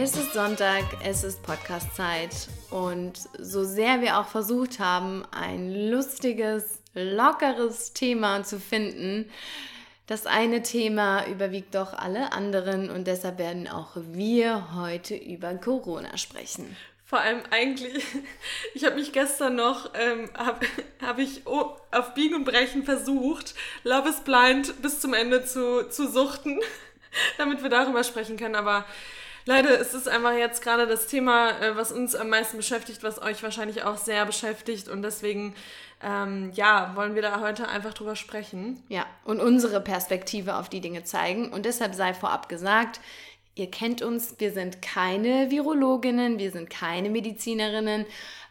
Es ist Sonntag, es ist Podcast-Zeit und so sehr wir auch versucht haben, ein lustiges, lockeres Thema zu finden, das eine Thema überwiegt doch alle anderen und deshalb werden auch wir heute über Corona sprechen. Vor allem eigentlich, ich habe mich gestern noch, ähm, habe hab ich auf Biegen und Brechen versucht, Love is Blind bis zum Ende zu, zu suchten, damit wir darüber sprechen können, aber Leider ist es einfach jetzt gerade das Thema, äh, was uns am meisten beschäftigt, was euch wahrscheinlich auch sehr beschäftigt. Und deswegen, ähm, ja, wollen wir da heute einfach drüber sprechen. Ja, und unsere Perspektive auf die Dinge zeigen. Und deshalb sei vorab gesagt, ihr kennt uns, wir sind keine Virologinnen, wir sind keine Medizinerinnen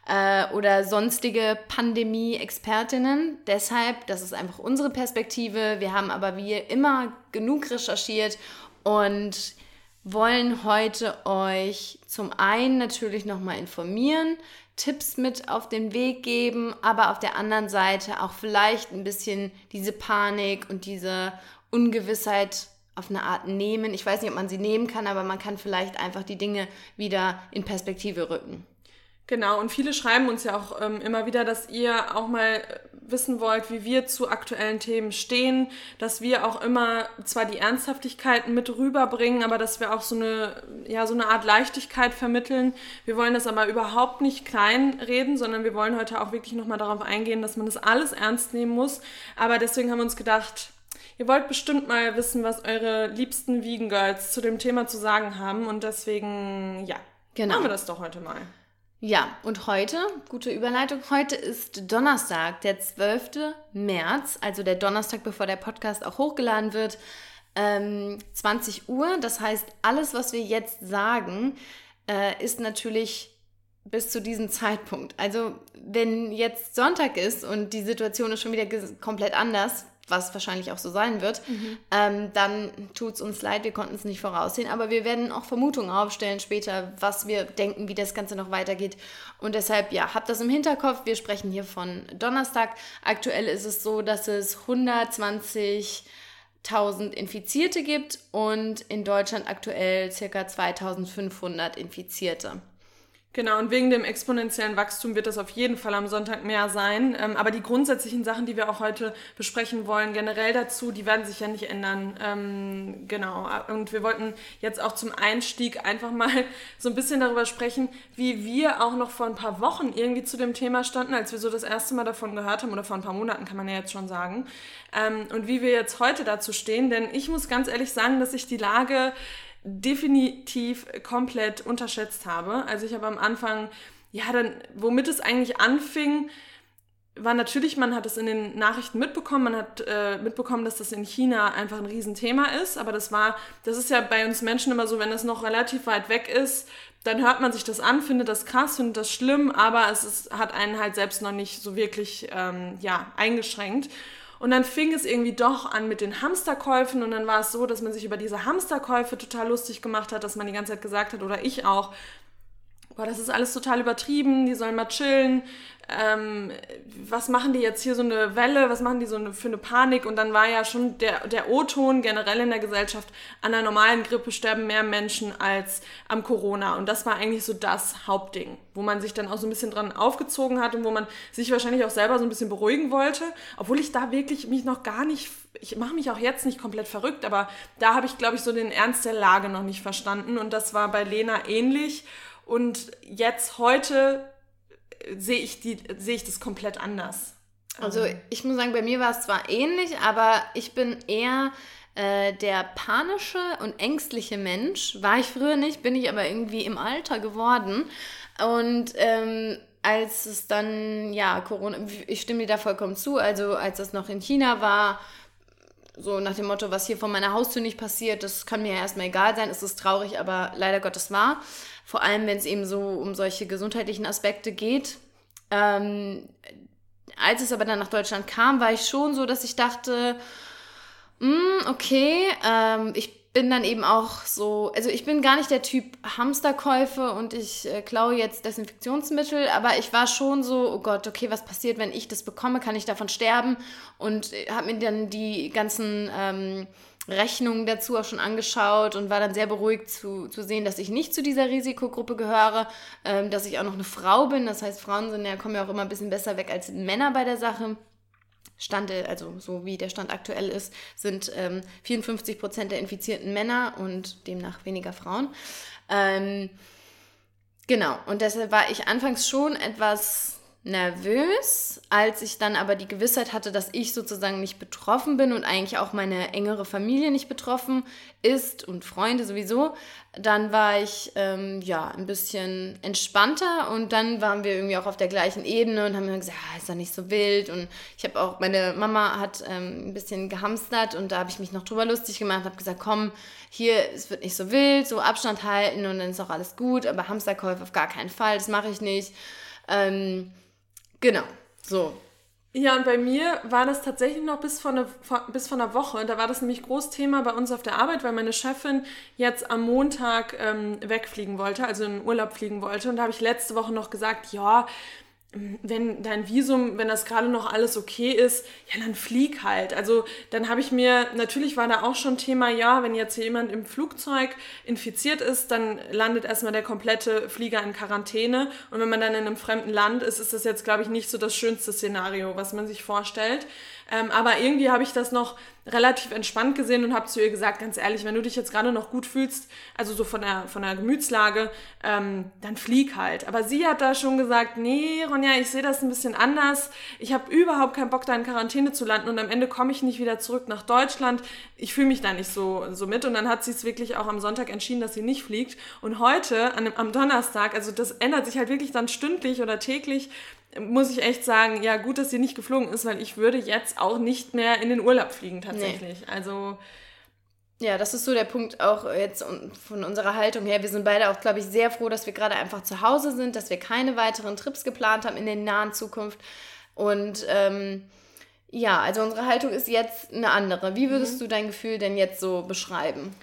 äh, oder sonstige Pandemie-Expertinnen. Deshalb, das ist einfach unsere Perspektive. Wir haben aber wie immer genug recherchiert und wollen heute euch zum einen natürlich nochmal informieren, Tipps mit auf den Weg geben, aber auf der anderen Seite auch vielleicht ein bisschen diese Panik und diese Ungewissheit auf eine Art nehmen. Ich weiß nicht, ob man sie nehmen kann, aber man kann vielleicht einfach die Dinge wieder in Perspektive rücken. Genau, und viele schreiben uns ja auch ähm, immer wieder, dass ihr auch mal äh, wissen wollt, wie wir zu aktuellen Themen stehen, dass wir auch immer zwar die Ernsthaftigkeiten mit rüberbringen, aber dass wir auch so eine, ja, so eine Art Leichtigkeit vermitteln. Wir wollen das aber überhaupt nicht klein reden, sondern wir wollen heute auch wirklich nochmal darauf eingehen, dass man das alles ernst nehmen muss. Aber deswegen haben wir uns gedacht, Ihr wollt bestimmt mal wissen, was eure liebsten Vegan Girls zu dem Thema zu sagen haben und deswegen, ja, genau. machen wir das doch heute mal. Ja, und heute, gute Überleitung, heute ist Donnerstag, der 12. März, also der Donnerstag, bevor der Podcast auch hochgeladen wird, ähm, 20 Uhr. Das heißt, alles, was wir jetzt sagen, äh, ist natürlich bis zu diesem Zeitpunkt. Also, wenn jetzt Sonntag ist und die Situation ist schon wieder komplett anders, was wahrscheinlich auch so sein wird, mhm. ähm, dann tut es uns leid, wir konnten es nicht voraussehen, aber wir werden auch Vermutungen aufstellen später, was wir denken, wie das Ganze noch weitergeht. Und deshalb, ja, habt das im Hinterkopf. Wir sprechen hier von Donnerstag. Aktuell ist es so, dass es 120.000 Infizierte gibt und in Deutschland aktuell circa 2500 Infizierte. Genau, und wegen dem exponentiellen Wachstum wird das auf jeden Fall am Sonntag mehr sein. Ähm, aber die grundsätzlichen Sachen, die wir auch heute besprechen wollen, generell dazu, die werden sich ja nicht ändern. Ähm, genau, und wir wollten jetzt auch zum Einstieg einfach mal so ein bisschen darüber sprechen, wie wir auch noch vor ein paar Wochen irgendwie zu dem Thema standen, als wir so das erste Mal davon gehört haben, oder vor ein paar Monaten kann man ja jetzt schon sagen. Ähm, und wie wir jetzt heute dazu stehen, denn ich muss ganz ehrlich sagen, dass ich die Lage definitiv komplett unterschätzt habe. Also ich habe am Anfang, ja, dann, womit es eigentlich anfing, war natürlich, man hat es in den Nachrichten mitbekommen, man hat äh, mitbekommen, dass das in China einfach ein Riesenthema ist, aber das war, das ist ja bei uns Menschen immer so, wenn es noch relativ weit weg ist, dann hört man sich das an, findet das krass, findet das schlimm, aber es ist, hat einen halt selbst noch nicht so wirklich, ähm, ja, eingeschränkt. Und dann fing es irgendwie doch an mit den Hamsterkäufen und dann war es so, dass man sich über diese Hamsterkäufe total lustig gemacht hat, dass man die ganze Zeit gesagt hat, oder ich auch, boah, das ist alles total übertrieben, die sollen mal chillen, ähm, was machen die jetzt hier so eine Welle, was machen die so eine, für eine Panik? Und dann war ja schon der, der O-Ton generell in der Gesellschaft, an der normalen Grippe sterben mehr Menschen als am Corona. Und das war eigentlich so das Hauptding, wo man sich dann auch so ein bisschen dran aufgezogen hat und wo man sich wahrscheinlich auch selber so ein bisschen beruhigen wollte, obwohl ich da wirklich mich noch gar nicht, ich mache mich auch jetzt nicht komplett verrückt, aber da habe ich glaube ich so den Ernst der Lage noch nicht verstanden. Und das war bei Lena ähnlich. Und jetzt heute sehe ich, die, sehe ich das komplett anders. Also ähm. ich muss sagen, bei mir war es zwar ähnlich, aber ich bin eher äh, der panische und ängstliche Mensch. War ich früher nicht, bin ich aber irgendwie im Alter geworden. Und ähm, als es dann, ja, Corona, ich stimme dir da vollkommen zu, also als es noch in China war, so nach dem Motto, was hier vor meiner Haustür nicht passiert, das kann mir ja erstmal egal sein, es ist traurig, aber leider Gottes war. Vor allem, wenn es eben so um solche gesundheitlichen Aspekte geht. Ähm, als es aber dann nach Deutschland kam, war ich schon so, dass ich dachte, mm, okay, ähm, ich bin dann eben auch so, also ich bin gar nicht der Typ Hamsterkäufe und ich äh, klaue jetzt Desinfektionsmittel, aber ich war schon so, oh Gott, okay, was passiert, wenn ich das bekomme? Kann ich davon sterben? Und äh, habe mir dann die ganzen ähm, Rechnungen dazu auch schon angeschaut und war dann sehr beruhigt zu, zu sehen, dass ich nicht zu dieser Risikogruppe gehöre, ähm, dass ich auch noch eine Frau bin. Das heißt, Frauen sind ja, kommen ja auch immer ein bisschen besser weg als Männer bei der Sache. Stand, also so wie der Stand aktuell ist, sind ähm, 54 Prozent der infizierten Männer und demnach weniger Frauen. Ähm, genau, und deshalb war ich anfangs schon etwas nervös, als ich dann aber die Gewissheit hatte, dass ich sozusagen nicht betroffen bin und eigentlich auch meine engere Familie nicht betroffen ist und Freunde sowieso, dann war ich ähm, ja ein bisschen entspannter und dann waren wir irgendwie auch auf der gleichen Ebene und haben gesagt, ah, ist doch nicht so wild und ich habe auch, meine Mama hat ähm, ein bisschen gehamstert und da habe ich mich noch drüber lustig gemacht, habe gesagt, komm, hier, es wird nicht so wild, so Abstand halten und dann ist auch alles gut, aber Hamsterkäufe auf gar keinen Fall, das mache ich nicht. Ähm, Genau, so. Ja, und bei mir war das tatsächlich noch bis vor, eine, bis vor einer Woche. Da war das nämlich Großthema bei uns auf der Arbeit, weil meine Chefin jetzt am Montag ähm, wegfliegen wollte, also in Urlaub fliegen wollte. Und da habe ich letzte Woche noch gesagt, ja, wenn dein Visum, wenn das gerade noch alles okay ist, ja, dann flieg halt. Also dann habe ich mir, natürlich war da auch schon Thema, ja, wenn jetzt jemand im Flugzeug infiziert ist, dann landet erstmal der komplette Flieger in Quarantäne. Und wenn man dann in einem fremden Land ist, ist das jetzt, glaube ich, nicht so das schönste Szenario, was man sich vorstellt. Ähm, aber irgendwie habe ich das noch relativ entspannt gesehen und habe zu ihr gesagt, ganz ehrlich, wenn du dich jetzt gerade noch gut fühlst, also so von der, von der Gemütslage, ähm, dann flieg halt. Aber sie hat da schon gesagt, nee, Ronja, ich sehe das ein bisschen anders. Ich habe überhaupt keinen Bock, da in Quarantäne zu landen und am Ende komme ich nicht wieder zurück nach Deutschland. Ich fühle mich da nicht so, so mit. Und dann hat sie es wirklich auch am Sonntag entschieden, dass sie nicht fliegt. Und heute, an, am Donnerstag, also das ändert sich halt wirklich dann stündlich oder täglich, muss ich echt sagen, ja, gut, dass sie nicht geflogen ist, weil ich würde jetzt auch nicht mehr in den Urlaub fliegen tatsächlich. Nee. Also. Ja, das ist so der Punkt auch jetzt von unserer Haltung her. Wir sind beide auch, glaube ich, sehr froh, dass wir gerade einfach zu Hause sind, dass wir keine weiteren Trips geplant haben in der nahen Zukunft. Und ähm, ja, also unsere Haltung ist jetzt eine andere. Wie würdest mhm. du dein Gefühl denn jetzt so beschreiben?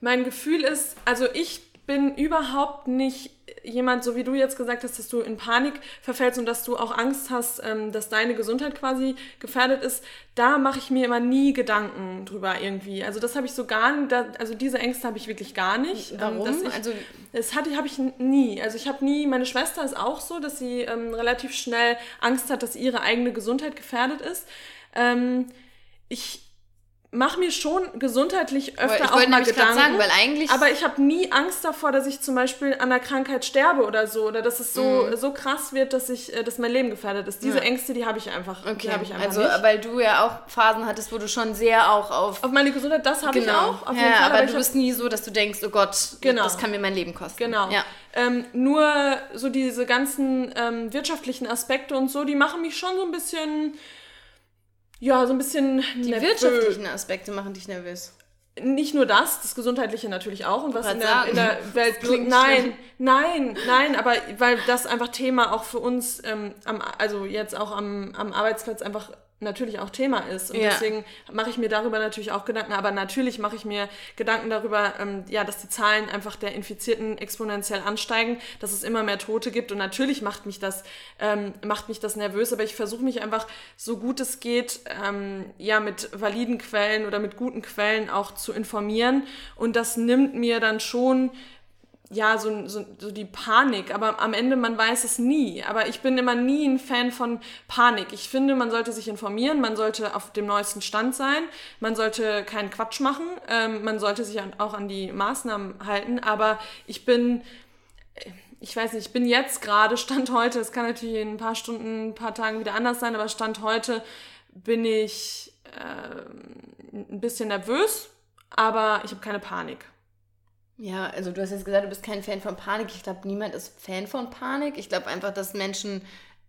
Mein Gefühl ist, also ich bin überhaupt nicht jemand, so wie du jetzt gesagt hast, dass du in Panik verfällst und dass du auch Angst hast, ähm, dass deine Gesundheit quasi gefährdet ist, da mache ich mir immer nie Gedanken drüber irgendwie. Also das habe ich so gar nicht, also diese Ängste habe ich wirklich gar nicht. Ähm, Warum? Ich, also das hatte habe ich nie. Also ich habe nie. Meine Schwester ist auch so, dass sie ähm, relativ schnell Angst hat, dass ihre eigene Gesundheit gefährdet ist. Ähm, ich mache mir schon gesundheitlich öfter ich auch mal Gedanken. Sagen, weil eigentlich aber ich habe nie Angst davor, dass ich zum Beispiel an der Krankheit sterbe oder so oder dass es so mm. so krass wird, dass ich, äh, dass mein Leben gefährdet ist. Diese ja. Ängste, die habe ich einfach. Okay. Hab ich einfach also nicht. weil du ja auch Phasen hattest, wo du schon sehr auch auf auf meine Gesundheit, das habe genau. ich auch. Auf ja, jeden Fall, aber, aber du bist nie so, dass du denkst, oh Gott, genau. das kann mir mein Leben kosten. Genau. Ja. Ähm, nur so diese ganzen ähm, wirtschaftlichen Aspekte und so, die machen mich schon so ein bisschen ja, so ein bisschen. Die wirtschaftlichen Aspekte machen dich nervös. Nicht nur das, das Gesundheitliche natürlich auch und was in der, in der, Welt klingt. Nein, nein, nein, aber weil das einfach Thema auch für uns, ähm, am, also jetzt auch am, am Arbeitsplatz einfach natürlich auch Thema ist. Und ja. deswegen mache ich mir darüber natürlich auch Gedanken. Aber natürlich mache ich mir Gedanken darüber, ähm, ja, dass die Zahlen einfach der Infizierten exponentiell ansteigen, dass es immer mehr Tote gibt. Und natürlich macht mich das, ähm, macht mich das nervös. Aber ich versuche mich einfach so gut es geht, ähm, ja, mit validen Quellen oder mit guten Quellen auch zu informieren. Und das nimmt mir dann schon ja, so, so, so die Panik, aber am Ende, man weiß es nie. Aber ich bin immer nie ein Fan von Panik. Ich finde, man sollte sich informieren, man sollte auf dem neuesten Stand sein, man sollte keinen Quatsch machen, ähm, man sollte sich auch an die Maßnahmen halten, aber ich bin, ich weiß nicht, ich bin jetzt gerade, Stand heute, es kann natürlich in ein paar Stunden, ein paar Tagen wieder anders sein, aber Stand heute bin ich äh, ein bisschen nervös, aber ich habe keine Panik. Ja, also du hast jetzt gesagt, du bist kein Fan von Panik. Ich glaube, niemand ist Fan von Panik. Ich glaube einfach, dass Menschen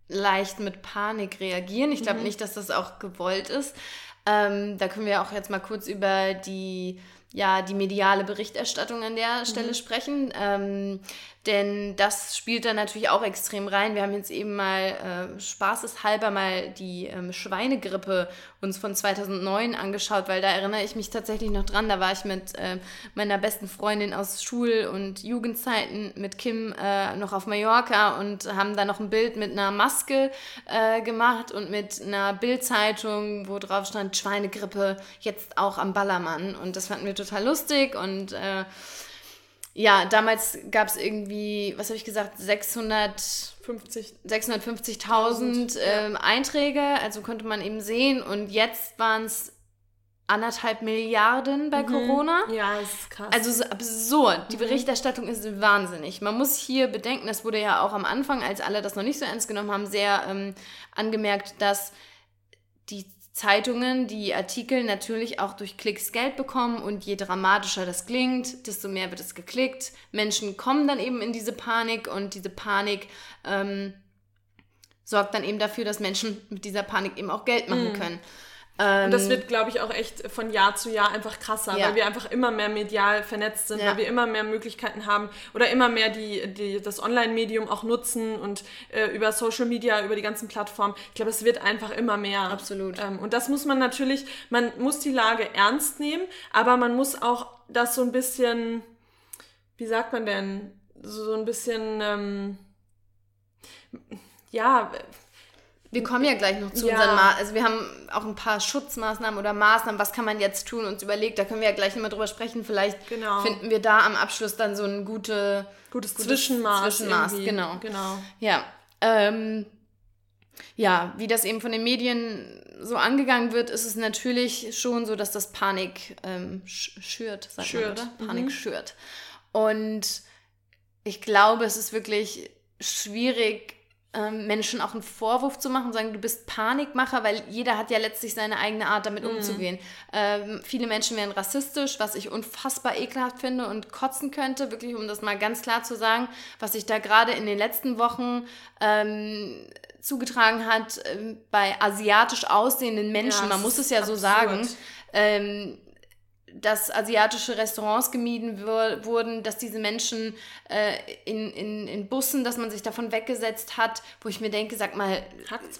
leicht mit Panik reagieren. Ich glaube mhm. nicht, dass das auch gewollt ist. Ähm, da können wir auch jetzt mal kurz über die, ja, die mediale Berichterstattung an der Stelle mhm. sprechen. Ähm, denn das spielt dann natürlich auch extrem rein. Wir haben jetzt eben mal äh, spaßeshalber mal die ähm, Schweinegrippe uns von 2009 angeschaut, weil da erinnere ich mich tatsächlich noch dran. Da war ich mit äh, meiner besten Freundin aus Schul- und Jugendzeiten mit Kim äh, noch auf Mallorca und haben da noch ein Bild mit einer Maske äh, gemacht und mit einer Bildzeitung, wo drauf stand Schweinegrippe, jetzt auch am Ballermann. Und das fanden wir total lustig und äh, ja, damals gab es irgendwie, was habe ich gesagt, 650.000 ähm, Einträge, also konnte man eben sehen. Und jetzt waren es anderthalb Milliarden bei mhm. Corona. Ja, das ist krass. Also so absurd. Die mhm. Berichterstattung ist wahnsinnig. Man muss hier bedenken, das wurde ja auch am Anfang, als alle das noch nicht so ernst genommen haben, sehr ähm, angemerkt, dass die Zeitungen, die Artikel natürlich auch durch Klicks Geld bekommen und je dramatischer das klingt, desto mehr wird es geklickt. Menschen kommen dann eben in diese Panik und diese Panik ähm, sorgt dann eben dafür, dass Menschen mit dieser Panik eben auch Geld machen mhm. können. Ähm, und das wird, glaube ich, auch echt von Jahr zu Jahr einfach krasser, ja. weil wir einfach immer mehr medial vernetzt sind, ja. weil wir immer mehr Möglichkeiten haben oder immer mehr die, die, das Online-Medium auch nutzen und äh, über Social Media, über die ganzen Plattformen. Ich glaube, es wird einfach immer mehr. Absolut. Ähm, und das muss man natürlich, man muss die Lage ernst nehmen, aber man muss auch das so ein bisschen, wie sagt man denn, so ein bisschen, ähm, ja, wir kommen ja gleich noch zu ja. unseren Maßnahmen. Also wir haben auch ein paar Schutzmaßnahmen oder Maßnahmen, was kann man jetzt tun, uns überlegt. Da können wir ja gleich nochmal drüber sprechen. Vielleicht genau. finden wir da am Abschluss dann so ein gute, gutes, Zwischenmaß. Zwischenmaß, genau. genau. Ja. Ähm, ja, wie das eben von den Medien so angegangen wird, ist es natürlich schon so, dass das Panik ähm, schürt, sagt schürt. man, oder? Panik mhm. schürt. Und ich glaube, es ist wirklich schwierig, ähm, Menschen auch einen Vorwurf zu machen, sagen, du bist Panikmacher, weil jeder hat ja letztlich seine eigene Art, damit mhm. umzugehen. Ähm, viele Menschen werden rassistisch, was ich unfassbar ekelhaft finde und kotzen könnte, wirklich, um das mal ganz klar zu sagen, was sich da gerade in den letzten Wochen ähm, zugetragen hat äh, bei asiatisch aussehenden Menschen, ja, man muss es ja absurd. so sagen. Dass asiatische Restaurants gemieden wurden, dass diese Menschen äh, in, in, in Bussen, dass man sich davon weggesetzt hat, wo ich mir denke, sag mal,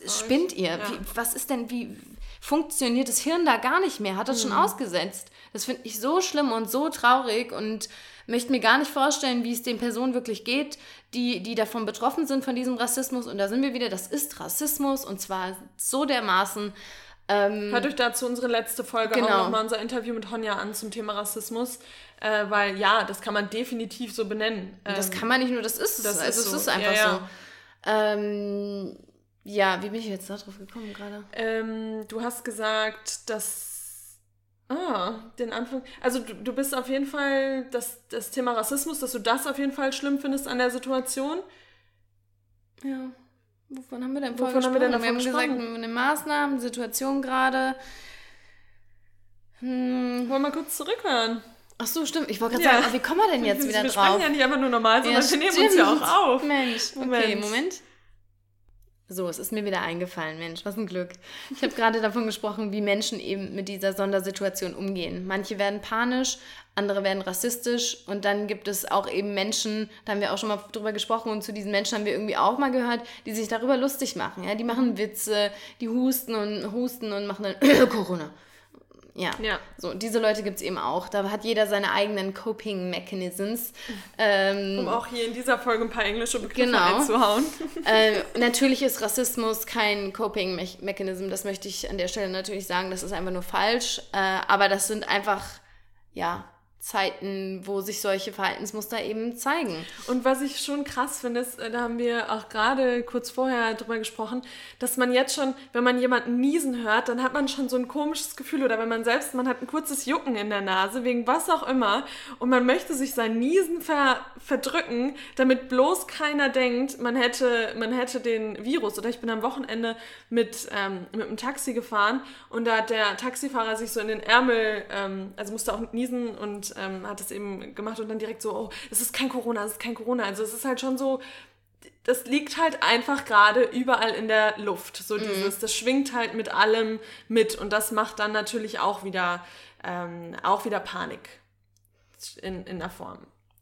spinnt ihr? Ja. Wie, was ist denn, wie funktioniert das Hirn da gar nicht mehr? Hat das mhm. schon ausgesetzt? Das finde ich so schlimm und so traurig und möchte mir gar nicht vorstellen, wie es den Personen wirklich geht, die, die davon betroffen sind, von diesem Rassismus. Und da sind wir wieder, das ist Rassismus und zwar so dermaßen. Ähm, Hört euch dazu unsere letzte Folge genau. auch nochmal unser Interview mit Honja an zum Thema Rassismus, äh, weil ja, das kann man definitiv so benennen. Ähm, das kann man nicht nur, das ist es. Das also ist so. es ist einfach ja, ja. so. Ähm, ja, wie bin ich jetzt da drauf gekommen gerade? Ähm, du hast gesagt, dass Ah, den Anfang. Also du, du bist auf jeden Fall das, das Thema Rassismus, dass du das auf jeden Fall schlimm findest an der Situation. Ja. Wovon haben wir denn vorher Wovon gesprochen? Haben wir, denn wir haben gesagt, eine Maßnahmen, Situation gerade. Hm. Wollen wir mal kurz zurückhören? Ach so, stimmt. Ich wollte gerade ja. sagen, ach, wie kommen wir denn jetzt wieder wir drauf? Wir sprechen ja nicht einfach nur normal, sondern ja, wir nehmen uns ja auch auf. Mensch, Moment. okay, Moment. So, es ist mir wieder eingefallen, Mensch, was ein Glück. Ich habe gerade davon gesprochen, wie Menschen eben mit dieser Sondersituation umgehen. Manche werden panisch, andere werden rassistisch und dann gibt es auch eben Menschen, da haben wir auch schon mal drüber gesprochen und zu diesen Menschen haben wir irgendwie auch mal gehört, die sich darüber lustig machen. Ja? Die machen Witze, die husten und husten und machen dann Corona. Ja. ja. So, diese Leute gibt es eben auch. Da hat jeder seine eigenen Coping Mechanisms. Ähm, um auch hier in dieser Folge ein paar englische Begriffe genau. einzuhauen. äh, natürlich ist Rassismus kein Coping Mechanism. Das möchte ich an der Stelle natürlich sagen. Das ist einfach nur falsch. Äh, aber das sind einfach, ja, Zeiten, wo sich solche Verhaltensmuster eben zeigen. Und was ich schon krass finde, ist, äh, da haben wir auch gerade kurz vorher drüber gesprochen, dass man jetzt schon, wenn man jemanden niesen hört, dann hat man schon so ein komisches Gefühl oder wenn man selbst, man hat ein kurzes Jucken in der Nase, wegen was auch immer, und man möchte sich sein Niesen ver, verdrücken, damit bloß keiner denkt, man hätte, man hätte den Virus. Oder ich bin am Wochenende mit, ähm, mit einem Taxi gefahren und da hat der Taxifahrer sich so in den Ärmel, ähm, also musste auch niesen und ähm, hat es eben gemacht und dann direkt so, oh, es ist kein Corona, es ist kein Corona. Also es ist halt schon so, das liegt halt einfach gerade überall in der Luft. So mhm. dieses, das schwingt halt mit allem mit und das macht dann natürlich auch wieder, ähm, auch wieder Panik in, in der Form.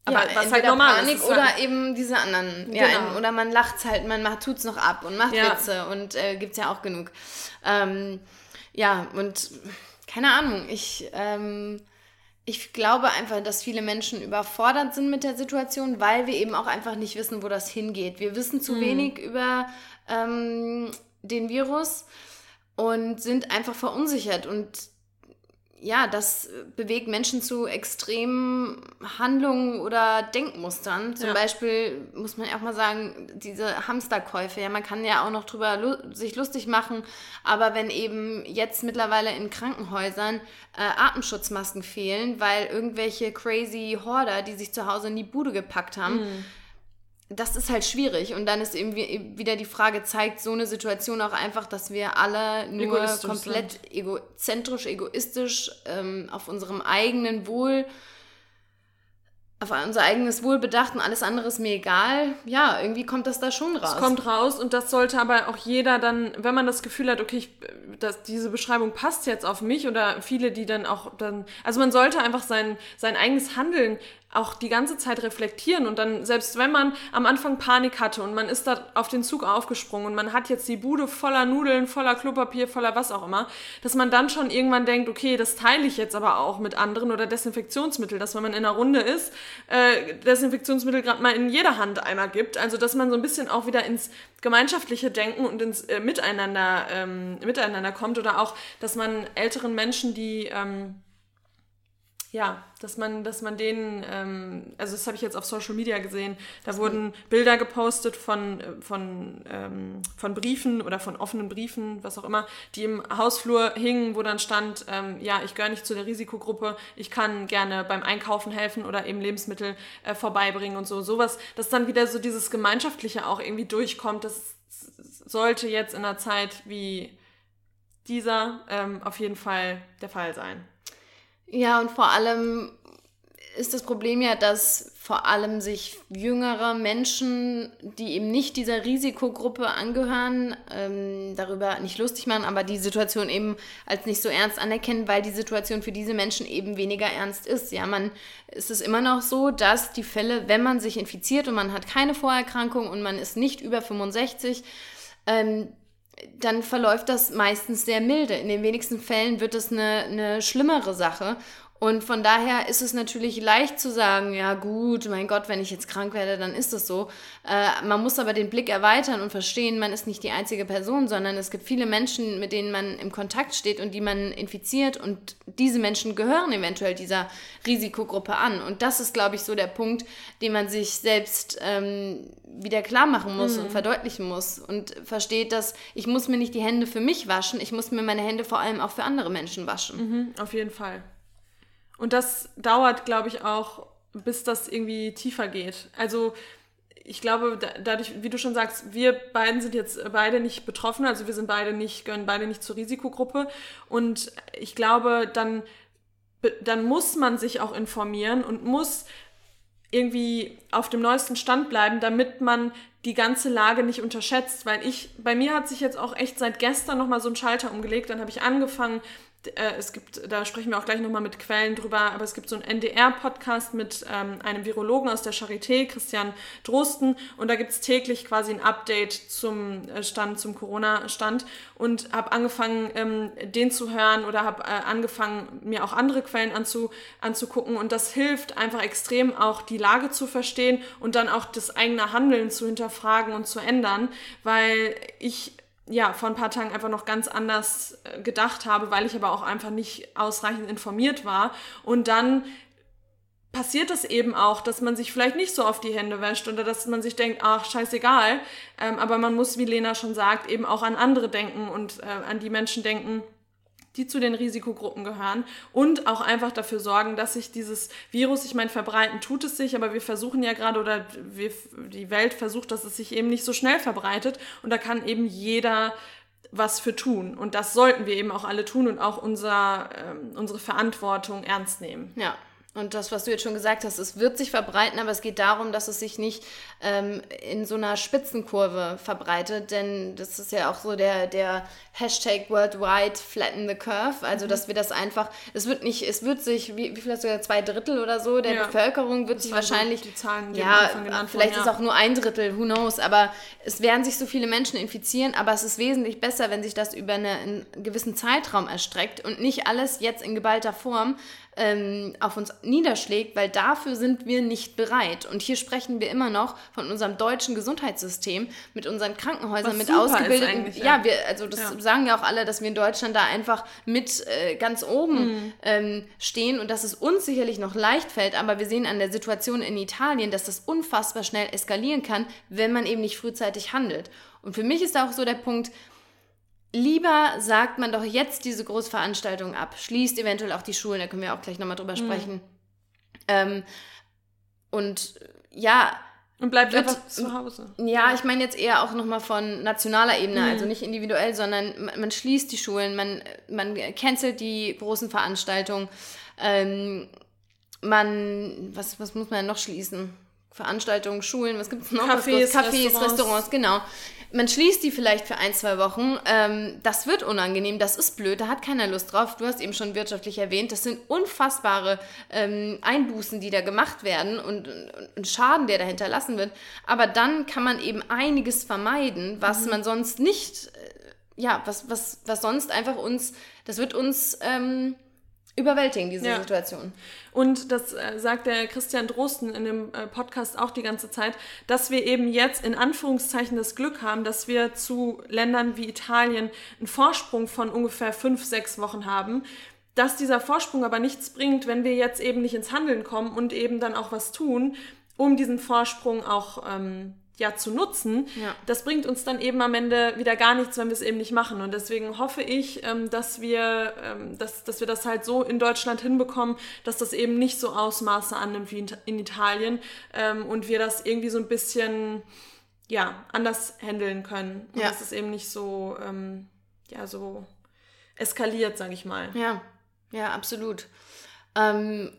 Aber ja, was halt normal Panik ist. oder halt eben diese anderen. Ja, genau. oder man lacht halt, man tut es noch ab und macht ja. Witze und äh, gibt es ja auch genug. Ähm, ja, und keine Ahnung, ich ähm, ich glaube einfach, dass viele Menschen überfordert sind mit der Situation, weil wir eben auch einfach nicht wissen, wo das hingeht. Wir wissen zu mhm. wenig über ähm, den Virus und sind einfach verunsichert und ja, das bewegt Menschen zu extremen Handlungen oder Denkmustern. Zum ja. Beispiel muss man ja auch mal sagen, diese Hamsterkäufe. Ja, man kann ja auch noch drüber lu sich lustig machen, aber wenn eben jetzt mittlerweile in Krankenhäusern äh, Atemschutzmasken fehlen, weil irgendwelche crazy Horder, die sich zu Hause in die Bude gepackt haben, mhm das ist halt schwierig. Und dann ist eben wieder die Frage, zeigt so eine Situation auch einfach, dass wir alle nur komplett sind. egozentrisch, egoistisch ähm, auf unserem eigenen Wohl, auf unser eigenes Wohl bedacht und alles andere ist mir egal. Ja, irgendwie kommt das da schon raus. Es kommt raus und das sollte aber auch jeder dann, wenn man das Gefühl hat, okay, ich, das, diese Beschreibung passt jetzt auf mich oder viele, die dann auch dann, also man sollte einfach sein, sein eigenes Handeln auch die ganze Zeit reflektieren und dann, selbst wenn man am Anfang Panik hatte und man ist da auf den Zug aufgesprungen und man hat jetzt die Bude voller Nudeln, voller Klopapier, voller was auch immer, dass man dann schon irgendwann denkt, okay, das teile ich jetzt aber auch mit anderen oder Desinfektionsmittel, dass wenn man in einer Runde ist, äh, Desinfektionsmittel gerade mal in jeder Hand einmal gibt. Also, dass man so ein bisschen auch wieder ins gemeinschaftliche Denken und ins äh, Miteinander, ähm, Miteinander kommt oder auch, dass man älteren Menschen, die ähm, ja, dass man, dass man denen, ähm, also das habe ich jetzt auf Social Media gesehen, da wurden Bilder gepostet von, äh, von, ähm, von Briefen oder von offenen Briefen, was auch immer, die im Hausflur hingen, wo dann stand, ähm, ja, ich gehöre nicht zu der Risikogruppe, ich kann gerne beim Einkaufen helfen oder eben Lebensmittel äh, vorbeibringen und so. Sowas, dass dann wieder so dieses Gemeinschaftliche auch irgendwie durchkommt, das sollte jetzt in einer Zeit wie dieser ähm, auf jeden Fall der Fall sein. Ja, und vor allem ist das Problem ja, dass vor allem sich jüngere Menschen, die eben nicht dieser Risikogruppe angehören, ähm, darüber nicht lustig machen, aber die Situation eben als nicht so ernst anerkennen, weil die Situation für diese Menschen eben weniger ernst ist. Ja, man ist es immer noch so, dass die Fälle, wenn man sich infiziert und man hat keine Vorerkrankung und man ist nicht über 65, ähm, dann verläuft das meistens sehr milde. In den wenigsten Fällen wird es eine, eine schlimmere Sache. Und von daher ist es natürlich leicht zu sagen, ja gut, mein Gott, wenn ich jetzt krank werde, dann ist es so. Äh, man muss aber den Blick erweitern und verstehen, man ist nicht die einzige Person, sondern es gibt viele Menschen, mit denen man im Kontakt steht und die man infiziert und diese Menschen gehören eventuell dieser Risikogruppe an. Und das ist, glaube ich, so der Punkt, den man sich selbst ähm, wieder klar machen muss mhm. und verdeutlichen muss und versteht, dass ich muss mir nicht die Hände für mich waschen, ich muss mir meine Hände vor allem auch für andere Menschen waschen. Mhm, auf jeden Fall. Und das dauert, glaube ich, auch, bis das irgendwie tiefer geht. Also ich glaube, dadurch, wie du schon sagst, wir beiden sind jetzt beide nicht betroffen, also wir sind beide nicht, gehören beide nicht zur Risikogruppe. Und ich glaube, dann, dann muss man sich auch informieren und muss irgendwie auf dem neuesten Stand bleiben, damit man die ganze Lage nicht unterschätzt, weil ich, bei mir hat sich jetzt auch echt seit gestern nochmal so ein Schalter umgelegt, dann habe ich angefangen, äh, es gibt, da sprechen wir auch gleich nochmal mit Quellen drüber, aber es gibt so einen NDR-Podcast mit ähm, einem Virologen aus der Charité, Christian Drosten, und da gibt es täglich quasi ein Update zum äh, Stand, zum Corona-Stand. Und habe angefangen, ähm, den zu hören oder habe äh, angefangen, mir auch andere Quellen anzu, anzugucken. Und das hilft einfach extrem auch die Lage zu verstehen und dann auch das eigene Handeln zu hinterfragen und zu ändern, weil ich ja, vor ein paar Tagen einfach noch ganz anders äh, gedacht habe, weil ich aber auch einfach nicht ausreichend informiert war. Und dann passiert es eben auch, dass man sich vielleicht nicht so auf die Hände wäscht oder dass man sich denkt, ach, scheißegal. Ähm, aber man muss, wie Lena schon sagt, eben auch an andere denken und äh, an die Menschen denken, die zu den Risikogruppen gehören und auch einfach dafür sorgen, dass sich dieses Virus, ich meine, verbreiten tut es sich, aber wir versuchen ja gerade oder wir, die Welt versucht, dass es sich eben nicht so schnell verbreitet und da kann eben jeder was für tun und das sollten wir eben auch alle tun und auch unser, ähm, unsere Verantwortung ernst nehmen. Ja, und das, was du jetzt schon gesagt hast, es wird sich verbreiten, aber es geht darum, dass es sich nicht ähm, in so einer Spitzenkurve verbreitet, denn das ist ja auch so der, der Hashtag worldwide flatten the curve, also mhm. dass wir das einfach, es wird nicht, es wird sich, wie, wie viel hast du gesagt, zwei Drittel oder so der ja. Bevölkerung wird das sich wahrscheinlich, die Zahlen, die ja, vielleicht wurden, ja. ist auch nur ein Drittel, who knows, aber es werden sich so viele Menschen infizieren, aber es ist wesentlich besser, wenn sich das über eine, einen gewissen Zeitraum erstreckt und nicht alles jetzt in geballter Form ähm, auf uns niederschlägt, weil dafür sind wir nicht bereit. Und hier sprechen wir immer noch von unserem deutschen Gesundheitssystem mit unseren Krankenhäusern, Was mit ausgebildeten. Ja, ja, wir, also das ja. sagen ja auch alle, dass wir in Deutschland da einfach mit äh, ganz oben mhm. ähm, stehen und dass es uns sicherlich noch leicht fällt, aber wir sehen an der Situation in Italien, dass das unfassbar schnell eskalieren kann, wenn man eben nicht frühzeitig handelt. Und für mich ist da auch so der Punkt, lieber sagt man doch jetzt diese Großveranstaltung ab, schließt eventuell auch die Schulen, da können wir auch gleich nochmal drüber mhm. sprechen. Ähm, und ja. Und bleibt wird, einfach zu Hause. Ja, ich meine jetzt eher auch nochmal von nationaler Ebene, mhm. also nicht individuell, sondern man, man, schließt die Schulen, man, man cancelt die großen Veranstaltungen. Ähm, man, was, was muss man noch schließen? Veranstaltungen, Schulen, was gibt es noch? Cafés, Cafés Restaurants. Restaurants. genau. Man schließt die vielleicht für ein, zwei Wochen. Ähm, das wird unangenehm, das ist blöd, da hat keiner Lust drauf. Du hast eben schon wirtschaftlich erwähnt, das sind unfassbare ähm, Einbußen, die da gemacht werden und, und, Schaden, der dahinter lassen wird. Aber dann kann man eben einiges vermeiden, was mhm. man sonst nicht, äh, ja, was, was, was sonst einfach uns, das wird uns... Ähm, überwältigen, diese ja. Situation. Und das äh, sagt der Christian Drosten in dem äh, Podcast auch die ganze Zeit, dass wir eben jetzt in Anführungszeichen das Glück haben, dass wir zu Ländern wie Italien einen Vorsprung von ungefähr fünf, sechs Wochen haben. Dass dieser Vorsprung aber nichts bringt, wenn wir jetzt eben nicht ins Handeln kommen und eben dann auch was tun, um diesen Vorsprung auch ähm, ja zu nutzen, ja. das bringt uns dann eben am Ende wieder gar nichts, wenn wir es eben nicht machen. Und deswegen hoffe ich, ähm, dass wir, ähm, dass, dass wir das halt so in Deutschland hinbekommen, dass das eben nicht so Ausmaße annimmt wie in, Italien ähm, und wir das irgendwie so ein bisschen ja anders handeln können. Und ja. dass es eben nicht so ja so eskaliert, sage ich mal. Ja, ja, absolut. Ähm,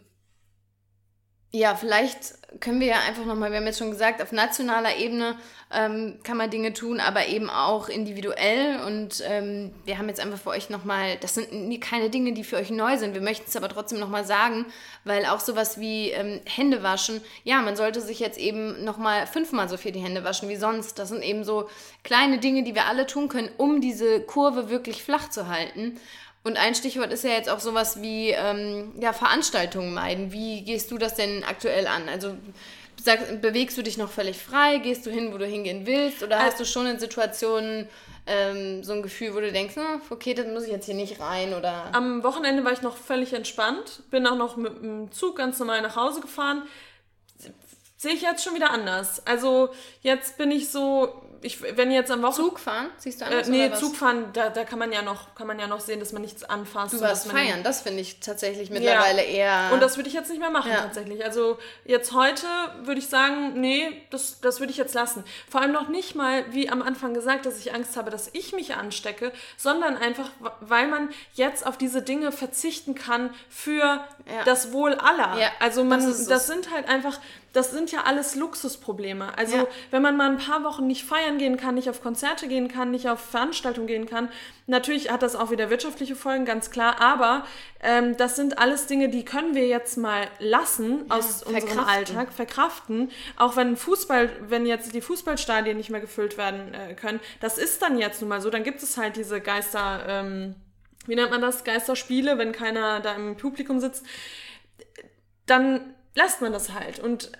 ja, vielleicht können wir ja einfach nochmal, wir haben jetzt schon gesagt, auf nationaler Ebene ähm, kann man Dinge tun, aber eben auch individuell. Und ähm, wir haben jetzt einfach für euch nochmal, das sind keine Dinge, die für euch neu sind. Wir möchten es aber trotzdem nochmal sagen, weil auch sowas wie ähm, Hände waschen, ja, man sollte sich jetzt eben nochmal fünfmal so viel die Hände waschen wie sonst. Das sind eben so kleine Dinge, die wir alle tun können, um diese Kurve wirklich flach zu halten. Und ein Stichwort ist ja jetzt auch sowas wie ähm, ja, Veranstaltungen meiden. Wie gehst du das denn aktuell an? Also sag, bewegst du dich noch völlig frei? Gehst du hin, wo du hingehen willst? Oder hast du schon in Situationen ähm, so ein Gefühl, wo du denkst, hm, okay, das muss ich jetzt hier nicht rein? Oder Am Wochenende war ich noch völlig entspannt. Bin auch noch mit dem Zug ganz normal nach Hause gefahren. Sehe ich jetzt schon wieder anders. Also jetzt bin ich so, ich, wenn jetzt am Wochenende. Zug fahren? Siehst du anders? Äh, nee, Zug fahren, da, da kann man ja noch, kann man ja noch sehen, dass man nichts anfasst. Du warst feiern, das finde ich tatsächlich mittlerweile ja. eher. Und das würde ich jetzt nicht mehr machen, ja. tatsächlich. Also jetzt heute würde ich sagen, nee, das, das würde ich jetzt lassen. Vor allem noch nicht mal, wie am Anfang gesagt, dass ich Angst habe, dass ich mich anstecke, sondern einfach, weil man jetzt auf diese Dinge verzichten kann für ja. das Wohl aller. Also man, das, das sind halt einfach das sind ja alles Luxusprobleme. Also ja. wenn man mal ein paar Wochen nicht feiern gehen kann, nicht auf Konzerte gehen kann, nicht auf Veranstaltungen gehen kann, natürlich hat das auch wieder wirtschaftliche Folgen, ganz klar. Aber ähm, das sind alles Dinge, die können wir jetzt mal lassen ja, aus unserem Alltag, verkraften. Auch wenn Fußball, wenn jetzt die Fußballstadien nicht mehr gefüllt werden äh, können, das ist dann jetzt nun mal so. Dann gibt es halt diese Geister, ähm, wie nennt man das, Geisterspiele, wenn keiner da im Publikum sitzt. Dann lasst man das halt. Und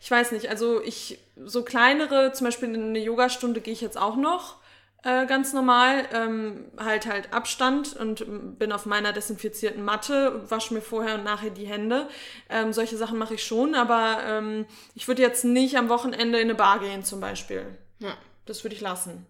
ich weiß nicht, also ich, so kleinere, zum Beispiel in eine Yogastunde gehe ich jetzt auch noch äh, ganz normal, ähm, halt halt Abstand und bin auf meiner desinfizierten Matte, wasche mir vorher und nachher die Hände. Ähm, solche Sachen mache ich schon, aber ähm, ich würde jetzt nicht am Wochenende in eine Bar gehen zum Beispiel. Ja. Das würde ich lassen.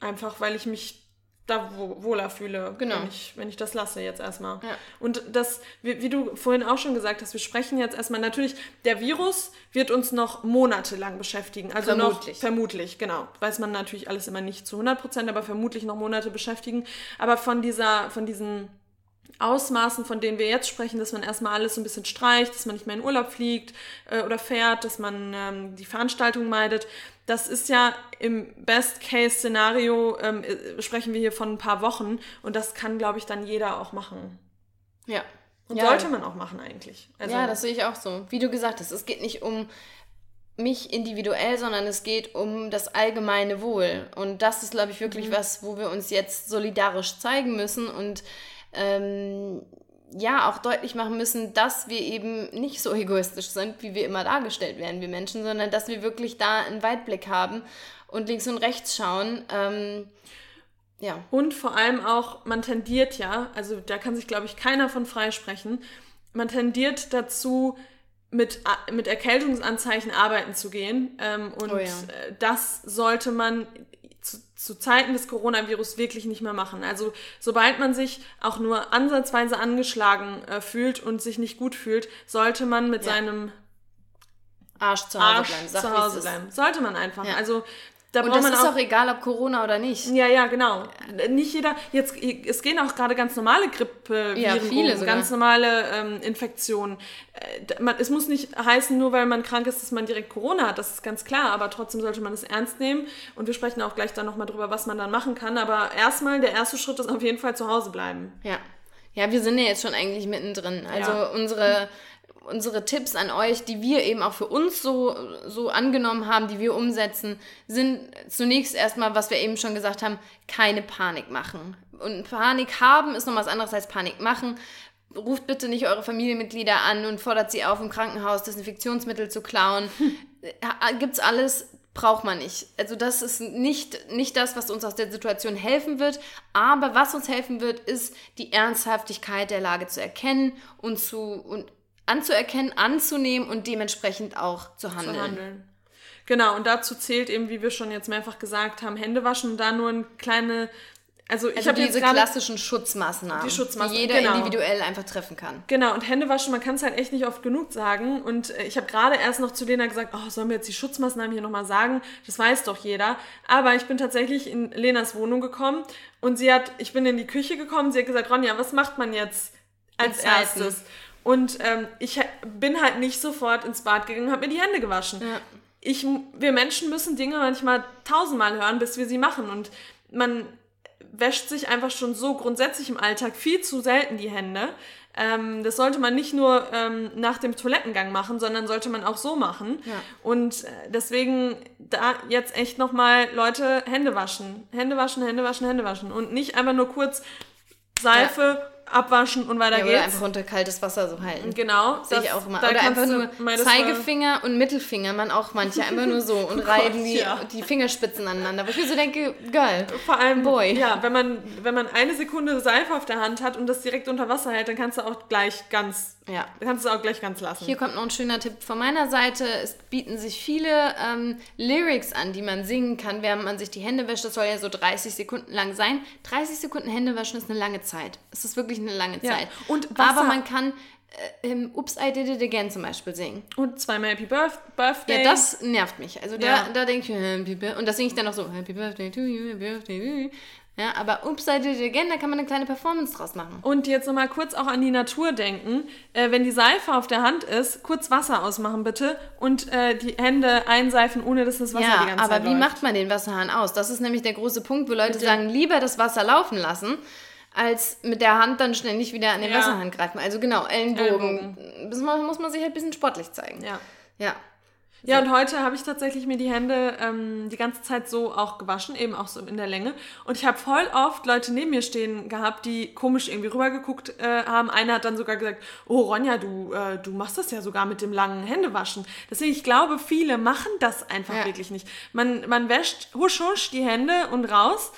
Einfach weil ich mich da wohler fühle, genau. wenn, ich, wenn ich das lasse jetzt erstmal. Ja. Und das, wie, wie, du vorhin auch schon gesagt hast, wir sprechen jetzt erstmal natürlich, der Virus wird uns noch monatelang beschäftigen. Also vermutlich. noch vermutlich, genau. Weiß man natürlich alles immer nicht zu 100 Prozent, aber vermutlich noch Monate beschäftigen. Aber von dieser, von diesen Ausmaßen, von denen wir jetzt sprechen, dass man erstmal alles so ein bisschen streicht, dass man nicht mehr in Urlaub fliegt äh, oder fährt, dass man ähm, die Veranstaltung meidet. Das ist ja im Best-Case-Szenario, ähm, äh, sprechen wir hier von ein paar Wochen und das kann, glaube ich, dann jeder auch machen. Ja. Und ja. sollte man auch machen eigentlich. Also, ja, das sehe ich auch so. Wie du gesagt hast, es geht nicht um mich individuell, sondern es geht um das allgemeine Wohl. Und das ist, glaube ich, wirklich mhm. was, wo wir uns jetzt solidarisch zeigen müssen und ähm, ja auch deutlich machen müssen, dass wir eben nicht so egoistisch sind, wie wir immer dargestellt werden, wir Menschen, sondern dass wir wirklich da einen Weitblick haben und links und rechts schauen. Ähm, ja. Und vor allem auch, man tendiert ja, also da kann sich, glaube ich, keiner von freisprechen, man tendiert dazu, mit, mit Erkältungsanzeichen arbeiten zu gehen. Ähm, und oh ja. Äh, das sollte man zu, Zeiten des Coronavirus wirklich nicht mehr machen. Also sobald man sich auch nur ansatzweise angeschlagen äh, fühlt und sich nicht gut fühlt, sollte man mit ja. seinem Arsch zu Hause Arsch bleiben. Sag, zu Hause bleiben. Sollte man einfach. Ja. Also da und das ist auch, auch, egal, ob Corona oder nicht. Ja, ja, genau. Nicht jeder, jetzt, es gehen auch gerade ganz normale Grippeviren ja, viele um, ganz normale ähm, Infektionen. Äh, man, es muss nicht heißen, nur weil man krank ist, dass man direkt Corona hat, das ist ganz klar, aber trotzdem sollte man es ernst nehmen und wir sprechen auch gleich dann nochmal drüber, was man dann machen kann, aber erstmal, der erste Schritt ist auf jeden Fall zu Hause bleiben. Ja. Ja, wir sind ja jetzt schon eigentlich mittendrin. Also ja. unsere unsere Tipps an euch, die wir eben auch für uns so, so angenommen haben, die wir umsetzen, sind zunächst erstmal, was wir eben schon gesagt haben, keine Panik machen. Und Panik haben ist noch was anderes als Panik machen. Ruft bitte nicht eure Familienmitglieder an und fordert sie auf, im Krankenhaus Desinfektionsmittel zu klauen. Gibt's alles, braucht man nicht. Also das ist nicht, nicht das, was uns aus der Situation helfen wird. Aber was uns helfen wird, ist die Ernsthaftigkeit der Lage zu erkennen und zu und anzuerkennen, anzunehmen und dementsprechend auch zu handeln. Zu handeln. Genau, und dazu zählt eben, wie wir schon jetzt mehrfach gesagt haben, Hände waschen und da nur ein kleine also ich also habe diese klassischen Schutzmaßnahmen, die, Schutzmaßnahmen, die jeder genau. individuell einfach treffen kann. Genau, und Hände waschen, man kann es halt echt nicht oft genug sagen. Und äh, ich habe gerade erst noch zu Lena gesagt, oh, sollen wir jetzt die Schutzmaßnahmen hier nochmal sagen? Das weiß doch jeder. Aber ich bin tatsächlich in Lenas Wohnung gekommen und sie hat, ich bin in die Küche gekommen, sie hat gesagt, Ronja, was macht man jetzt als erstes? Und ähm, ich bin halt nicht sofort ins Bad gegangen, habe mir die Hände gewaschen. Ja. Ich, wir Menschen müssen Dinge manchmal tausendmal hören, bis wir sie machen. Und man wäscht sich einfach schon so grundsätzlich im Alltag viel zu selten die Hände. Ähm, das sollte man nicht nur ähm, nach dem Toilettengang machen, sondern sollte man auch so machen. Ja. Und äh, deswegen da jetzt echt nochmal, Leute, Hände waschen. Hände waschen, Hände waschen, Hände waschen. Und nicht einfach nur kurz Seife, ja abwaschen und weiter ja, geht's. Oder einfach unter kaltes Wasser so halten. Genau. Sehe ich auch immer. Oder einfach nur Zeigefinger und Mittelfinger, man auch manche einfach nur so und oh reiben die, ja. die Fingerspitzen aneinander. Wo ich mir so denke, geil. Vor allem, Boy. ja, wenn man, wenn man eine Sekunde Seife auf der Hand hat und das direkt unter Wasser hält, dann kannst du auch gleich ganz ja. Kannst du es auch gleich ganz lassen. Hier kommt noch ein schöner Tipp von meiner Seite. Es bieten sich viele ähm, Lyrics an, die man singen kann, während man sich die Hände wäscht. Das soll ja so 30 Sekunden lang sein. 30 Sekunden Hände waschen ist eine lange Zeit. Es ist wirklich eine lange ja. Zeit. Und Aber man kann ähm, Oops, I Did It Again zum Beispiel singen. Und zweimal Happy Birth Birthday. Ja, das nervt mich. Also da, ja. da denke ich, Happy Birthday. Und das singe ich dann noch so, Happy Birthday to you, Happy Birthday to you. Ja, aber Oops, I Did It Again, da kann man eine kleine Performance draus machen. Und jetzt nochmal kurz auch an die Natur denken. Äh, wenn die Seife auf der Hand ist, kurz Wasser ausmachen bitte und äh, die Hände einseifen, ohne dass das Wasser ja, die ganze Zeit aber wie läuft. macht man den Wasserhahn aus? Das ist nämlich der große Punkt, wo Leute bitte. sagen, lieber das Wasser laufen lassen, als mit der Hand dann ständig wieder an den ja. Wasserhahn greifen. Also genau, Ellenbogen. Ellenbogen. Das muss man sich halt ein bisschen sportlich zeigen. Ja. Ja. Ja, und heute habe ich tatsächlich mir die Hände ähm, die ganze Zeit so auch gewaschen, eben auch so in der Länge. Und ich habe voll oft Leute neben mir stehen gehabt, die komisch irgendwie rübergeguckt äh, haben. Einer hat dann sogar gesagt, oh Ronja, du, äh, du machst das ja sogar mit dem langen Händewaschen. Deswegen, ich glaube, viele machen das einfach ja. wirklich nicht. Man, man wäscht husch husch die Hände und raus.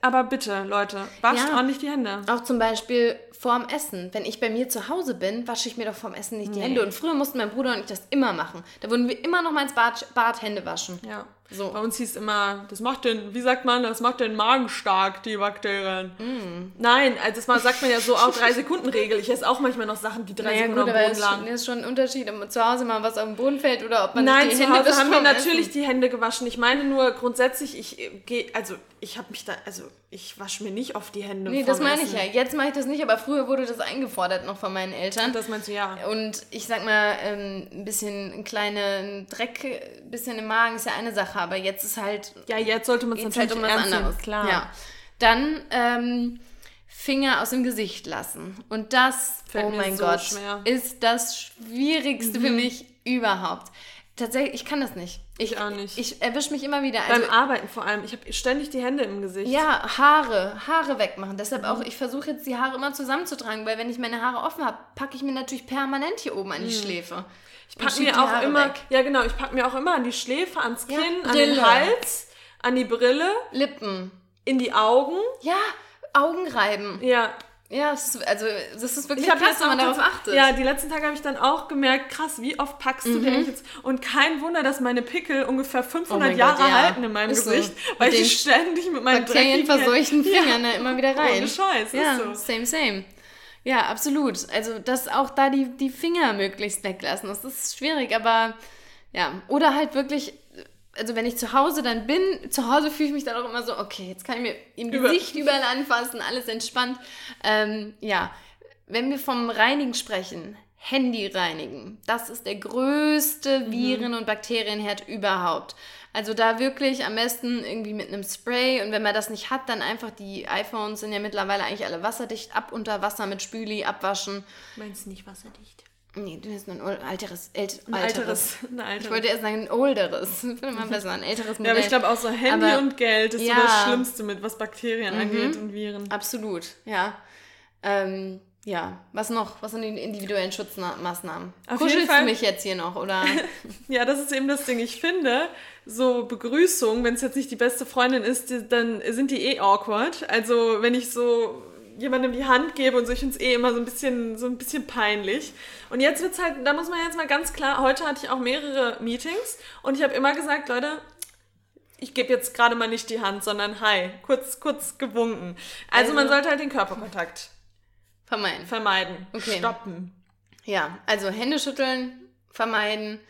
Aber bitte, Leute, wascht ja, ordentlich die Hände. Auch zum Beispiel vorm Essen. Wenn ich bei mir zu Hause bin, wasche ich mir doch vorm Essen nicht nee. die Hände. Und früher mussten mein Bruder und ich das immer machen. Da wurden wir immer noch mal ins Bad, Bad Hände waschen. Ja. So. Bei uns hieß immer, das macht den, wie sagt man, das macht den Magen stark, die Bakterien. Mm. Nein, also das sagt man ja so auch drei Sekunden Regel. Ich esse auch manchmal noch Sachen, die drei naja, Sekunden gut, am Boden lagen. Das ist schon ein Unterschied, ob zu Hause mal was auf dem Boden fällt oder ob man Nein, die Hände Hause haben wir natürlich die Hände gewaschen. Ich meine nur grundsätzlich, ich gehe, also ich habe mich da, also ich wasche mir nicht oft die Hände. Nee, das meine Essen. ich ja. Jetzt mache ich das nicht, aber früher wurde das eingefordert noch von meinen Eltern. Das meinst du ja. Und ich sag mal, ähm, ein bisschen ein kleiner Dreck, ein bisschen im Magen ist ja eine Sache, aber jetzt ist halt. Ja, jetzt sollte man es natürlich halt um was anderes. Klar. Ja. Dann ähm, Finger aus dem Gesicht lassen. Und das, oh mein so Gott, schwer. ist das Schwierigste mhm. für mich überhaupt Tatsächlich, ich kann das nicht. Ich, ich auch nicht. Ich erwische mich immer wieder. Also, Beim Arbeiten vor allem. Ich habe ständig die Hände im Gesicht. Ja, Haare. Haare wegmachen. Deshalb auch, ich versuche jetzt die Haare immer zusammenzutragen, weil wenn ich meine Haare offen habe, packe ich mir natürlich permanent hier oben an die mhm. Schläfe. Ich packe mir auch immer, weg. ja genau, ich packe mir auch immer an die Schläfe, ans Kinn, ja, an den Hals, an die Brille. Lippen. In die Augen. Ja, Augen reiben. Ja, ja, ist, also das ist wirklich ich krass, wenn man darauf achtet. Ja, die letzten Tage habe ich dann auch gemerkt, krass, wie oft packst mhm. du denn jetzt? Und kein Wunder, dass meine Pickel ungefähr 500 oh Jahre Gott, ja. halten in meinem ist Gesicht, so. weil ich ständig mit meinen bakterienverseuchten Fingern ja. immer wieder rein. Ohne Scheiß, ja, so. same, same. Ja, absolut. Also, dass auch da die, die Finger möglichst weglassen, das ist schwierig, aber ja. Oder halt wirklich also wenn ich zu Hause dann bin, zu Hause fühle ich mich dann auch immer so, okay, jetzt kann ich mir im Über. Gesicht überall anfassen, alles entspannt. Ähm, ja, wenn wir vom Reinigen sprechen, Handy reinigen, das ist der größte mhm. Viren- und Bakterienherd überhaupt. Also da wirklich am besten irgendwie mit einem Spray und wenn man das nicht hat, dann einfach die iPhones sind ja mittlerweile eigentlich alle wasserdicht, ab unter Wasser mit Spüli abwaschen. Meinst du nicht wasserdicht? Nee, du hast ein alteres, ält, ein alteres. Ein alteres. Ich wollte erst sagen ein olderes. Finde mal besser, ein älteres Modell. Ja, aber ich glaube auch so Handy aber, und Geld ist ja, so das Schlimmste mit, was Bakterien mhm, angeht und Viren. Absolut, ja. Ähm, ja, was noch? Was sind die individuellen Schutzmaßnahmen? Auf Kuschelst du mich jetzt hier noch, oder? ja, das ist eben das Ding. Ich finde, so Begrüßung, wenn es jetzt nicht die beste Freundin ist, dann sind die eh awkward. Also, wenn ich so jemandem die Hand gebe und so, ich finde es eh immer so ein bisschen, so ein bisschen peinlich. Und jetzt wird es halt, da muss man jetzt mal ganz klar, heute hatte ich auch mehrere Meetings und ich habe immer gesagt, Leute, ich gebe jetzt gerade mal nicht die Hand, sondern hi, kurz, kurz gewunken. Also, also man sollte halt den Körperkontakt vermeiden. Vermeiden. Okay. Stoppen. Ja, also Hände schütteln, vermeiden.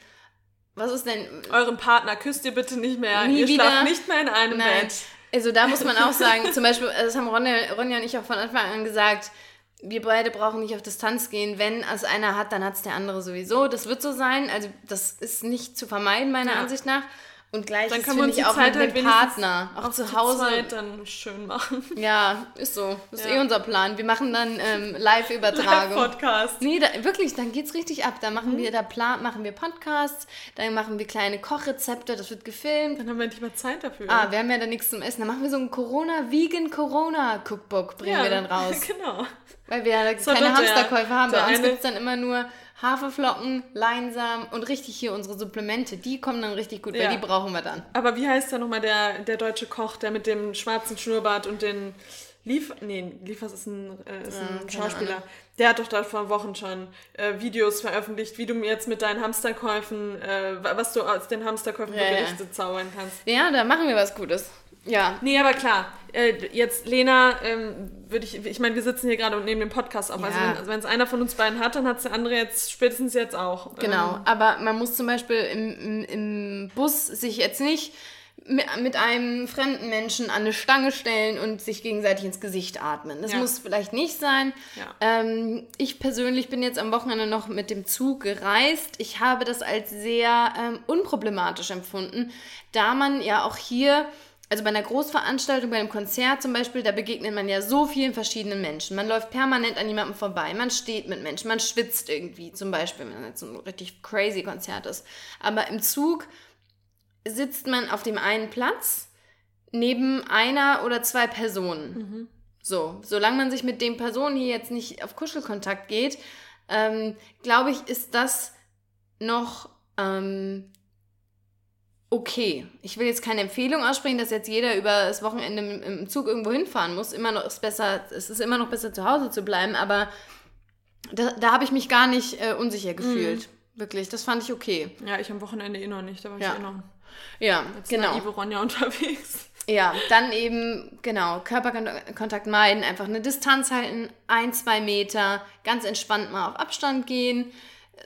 Was ist denn? Euren Partner küsst ihr bitte nicht mehr. Nie ihr wieder. schlaft nicht mehr in einem Nein. Bett. Also da muss man auch sagen, zum Beispiel, das haben Ronja, Ronja und ich auch von Anfang an gesagt, wir beide brauchen nicht auf Distanz gehen. Wenn es einer hat, dann hat es der andere sowieso. Das wird so sein. Also das ist nicht zu vermeiden, meiner ja. Ansicht nach. Und gleich dann kann man ich auch Zeit mit dem halt Partner, auch zu Hause. Zeit dann schön machen. Ja, ist so. Das ist ja. eh unser Plan. Wir machen dann ähm, Live-Übertragung. Live-Podcast. Nee, da, wirklich, dann geht's richtig ab. Da machen mhm. wir, da plan, machen wir Podcasts, dann machen wir kleine Kochrezepte, das wird gefilmt. Dann haben wir endlich mal Zeit dafür. Ah, wir haben ja dann nichts zum Essen. Dann machen wir so ein Corona-Vegan-Corona-Cookbook, bringen ja, wir dann raus. genau. Weil wir ja keine Hamsterkäufe haben. Bei uns gibt es dann immer nur Haferflocken, Leinsamen und richtig hier unsere Supplemente. Die kommen dann richtig gut, ja. weil die brauchen wir dann. Aber wie heißt da nochmal der, der deutsche Koch, der mit dem schwarzen Schnurrbart und den Lief... Nee, Liefers ist ein, äh, ist ein ja, Schauspieler. Der hat doch da vor Wochen schon äh, Videos veröffentlicht, wie du jetzt mit deinen Hamsterkäufen, äh, was du aus den Hamsterkäufen ja, Gerichte ja. zaubern kannst. Ja, da machen wir was Gutes. Ja. Nee, aber klar. Äh, jetzt, Lena, ähm, würde ich, ich meine, wir sitzen hier gerade und nehmen den Podcast auf. Also ja. Also wenn es einer von uns beiden hat, dann hat es der andere jetzt spätestens jetzt auch. Genau, ähm. aber man muss zum Beispiel im, im, im Bus sich jetzt nicht mit, mit einem fremden Menschen an eine Stange stellen und sich gegenseitig ins Gesicht atmen. Das ja. muss vielleicht nicht sein. Ja. Ähm, ich persönlich bin jetzt am Wochenende noch mit dem Zug gereist. Ich habe das als sehr ähm, unproblematisch empfunden, da man ja auch hier also bei einer Großveranstaltung, bei einem Konzert zum Beispiel, da begegnet man ja so vielen verschiedenen Menschen. Man läuft permanent an jemandem vorbei, man steht mit Menschen, man schwitzt irgendwie zum Beispiel, wenn es so ein richtig crazy Konzert ist. Aber im Zug sitzt man auf dem einen Platz neben einer oder zwei Personen. Mhm. So, solange man sich mit den Personen hier jetzt nicht auf Kuschelkontakt geht, ähm, glaube ich, ist das noch ähm, okay. Ich will jetzt keine Empfehlung aussprechen, dass jetzt jeder über das Wochenende im Zug irgendwo hinfahren muss. Immer noch ist besser, es ist immer noch besser zu Hause zu bleiben, aber da, da habe ich mich gar nicht äh, unsicher gefühlt. Mhm. Wirklich, das fand ich okay. Ja, ich am Wochenende eh noch nicht, da war ja. ich eh noch. Ja, als genau. Naive Ronja unterwegs. Ja, dann eben, genau, Körperkontakt meiden, einfach eine Distanz halten, ein, zwei Meter, ganz entspannt mal auf Abstand gehen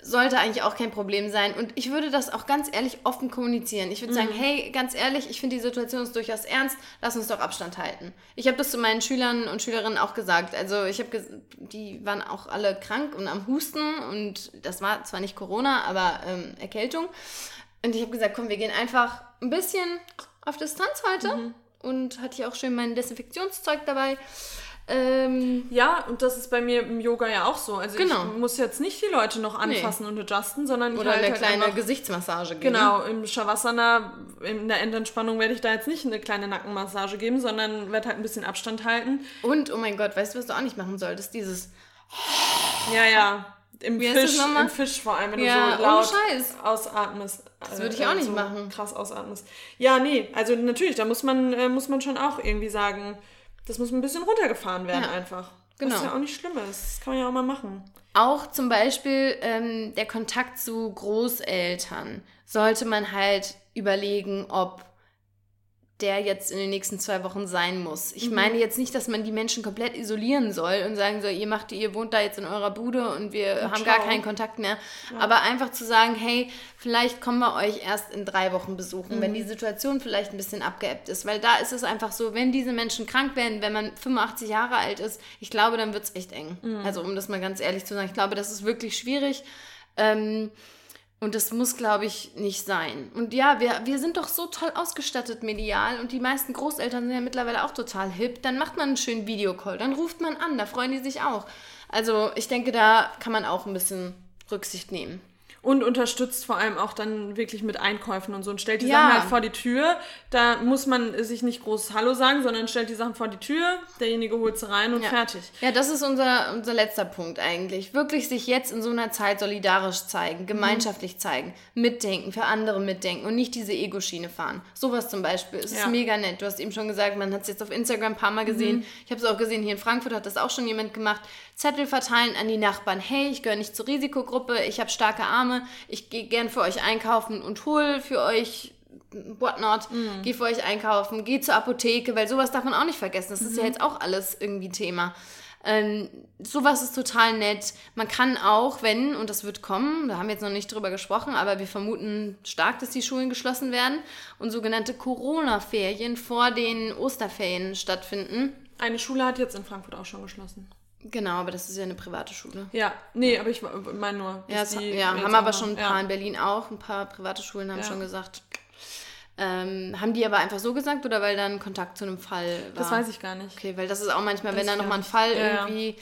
sollte eigentlich auch kein Problem sein. Und ich würde das auch ganz ehrlich offen kommunizieren. Ich würde mhm. sagen, hey, ganz ehrlich, ich finde die Situation ist durchaus ernst, lass uns doch Abstand halten. Ich habe das zu meinen Schülern und Schülerinnen auch gesagt. Also ich habe, die waren auch alle krank und am Husten und das war zwar nicht Corona, aber ähm, Erkältung. Und ich habe gesagt, komm, wir gehen einfach ein bisschen auf Distanz heute. Mhm. Und hatte ich auch schön mein Desinfektionszeug dabei. Ähm, ja, und das ist bei mir im Yoga ja auch so. Also genau. ich muss jetzt nicht die Leute noch anfassen nee. und adjusten, sondern ich Oder halt eine halt kleine einfach, Gesichtsmassage geben. Genau, im Shavasana, in der Endentspannung werde ich da jetzt nicht eine kleine Nackenmassage geben, sondern werde halt ein bisschen Abstand halten. Und, oh mein Gott, weißt du, was du auch nicht machen solltest? Dieses... Ja, ja. Im Wie Fisch, im Fisch vor allem, wenn ja, du so laut ausatmest. Das würde ich auch äh, nicht so machen. Krass ausatmest. Ja, nee, also natürlich, da muss man, äh, muss man schon auch irgendwie sagen, das muss ein bisschen runtergefahren werden ja, einfach. Genau. Was ja auch nicht schlimm ist. Das kann man ja auch mal machen. Auch zum Beispiel ähm, der Kontakt zu Großeltern sollte man halt überlegen, ob der jetzt in den nächsten zwei Wochen sein muss. Ich mhm. meine jetzt nicht, dass man die Menschen komplett isolieren soll und sagen soll, ihr macht, ihr wohnt da jetzt in eurer Bude und wir und haben ciao. gar keinen Kontakt mehr. Ja. Aber einfach zu sagen, hey, vielleicht kommen wir euch erst in drei Wochen besuchen, mhm. wenn die Situation vielleicht ein bisschen abgeebbt ist. Weil da ist es einfach so, wenn diese Menschen krank werden, wenn man 85 Jahre alt ist, ich glaube, dann wird es echt eng. Mhm. Also um das mal ganz ehrlich zu sagen, ich glaube, das ist wirklich schwierig. Ähm, und das muss, glaube ich, nicht sein. Und ja, wir, wir sind doch so toll ausgestattet medial und die meisten Großeltern sind ja mittlerweile auch total hip. Dann macht man einen schönen Videocall, dann ruft man an, da freuen die sich auch. Also ich denke, da kann man auch ein bisschen Rücksicht nehmen. Und unterstützt vor allem auch dann wirklich mit Einkäufen und so und stellt die ja. Sachen halt vor die Tür. Da muss man sich nicht groß Hallo sagen, sondern stellt die Sachen vor die Tür, derjenige holt sie rein und ja. fertig. Ja, das ist unser, unser letzter Punkt eigentlich. Wirklich sich jetzt in so einer Zeit solidarisch zeigen, gemeinschaftlich mhm. zeigen, mitdenken, für andere mitdenken und nicht diese Ego-Schiene fahren. Sowas zum Beispiel. Es ja. ist mega nett. Du hast eben schon gesagt, man hat es jetzt auf Instagram ein paar Mal gesehen. Mhm. Ich habe es auch gesehen, hier in Frankfurt hat das auch schon jemand gemacht. Zettel verteilen an die Nachbarn. Hey, ich gehöre nicht zur Risikogruppe, ich habe starke Arme, ich gehe gern für euch einkaufen und hole für euch whatnot, mhm. geh für euch einkaufen, geh zur Apotheke, weil sowas darf man auch nicht vergessen. Das mhm. ist ja mhm. jetzt auch alles irgendwie Thema. Ähm, sowas ist total nett. Man kann auch, wenn, und das wird kommen, da haben wir jetzt noch nicht drüber gesprochen, aber wir vermuten stark, dass die Schulen geschlossen werden und sogenannte Corona-Ferien vor den Osterferien stattfinden. Eine Schule hat jetzt in Frankfurt auch schon geschlossen. Genau, aber das ist ja eine private Schule. Ja, nee, aber ich meine nur. Ja, es, ja haben aber schon ein paar ja. in Berlin auch. Ein paar private Schulen haben ja. schon gesagt. Ähm, haben die aber einfach so gesagt oder weil dann Kontakt zu einem Fall war? Das weiß ich gar nicht. Okay, weil das ist auch manchmal, das wenn da nochmal ein Fall irgendwie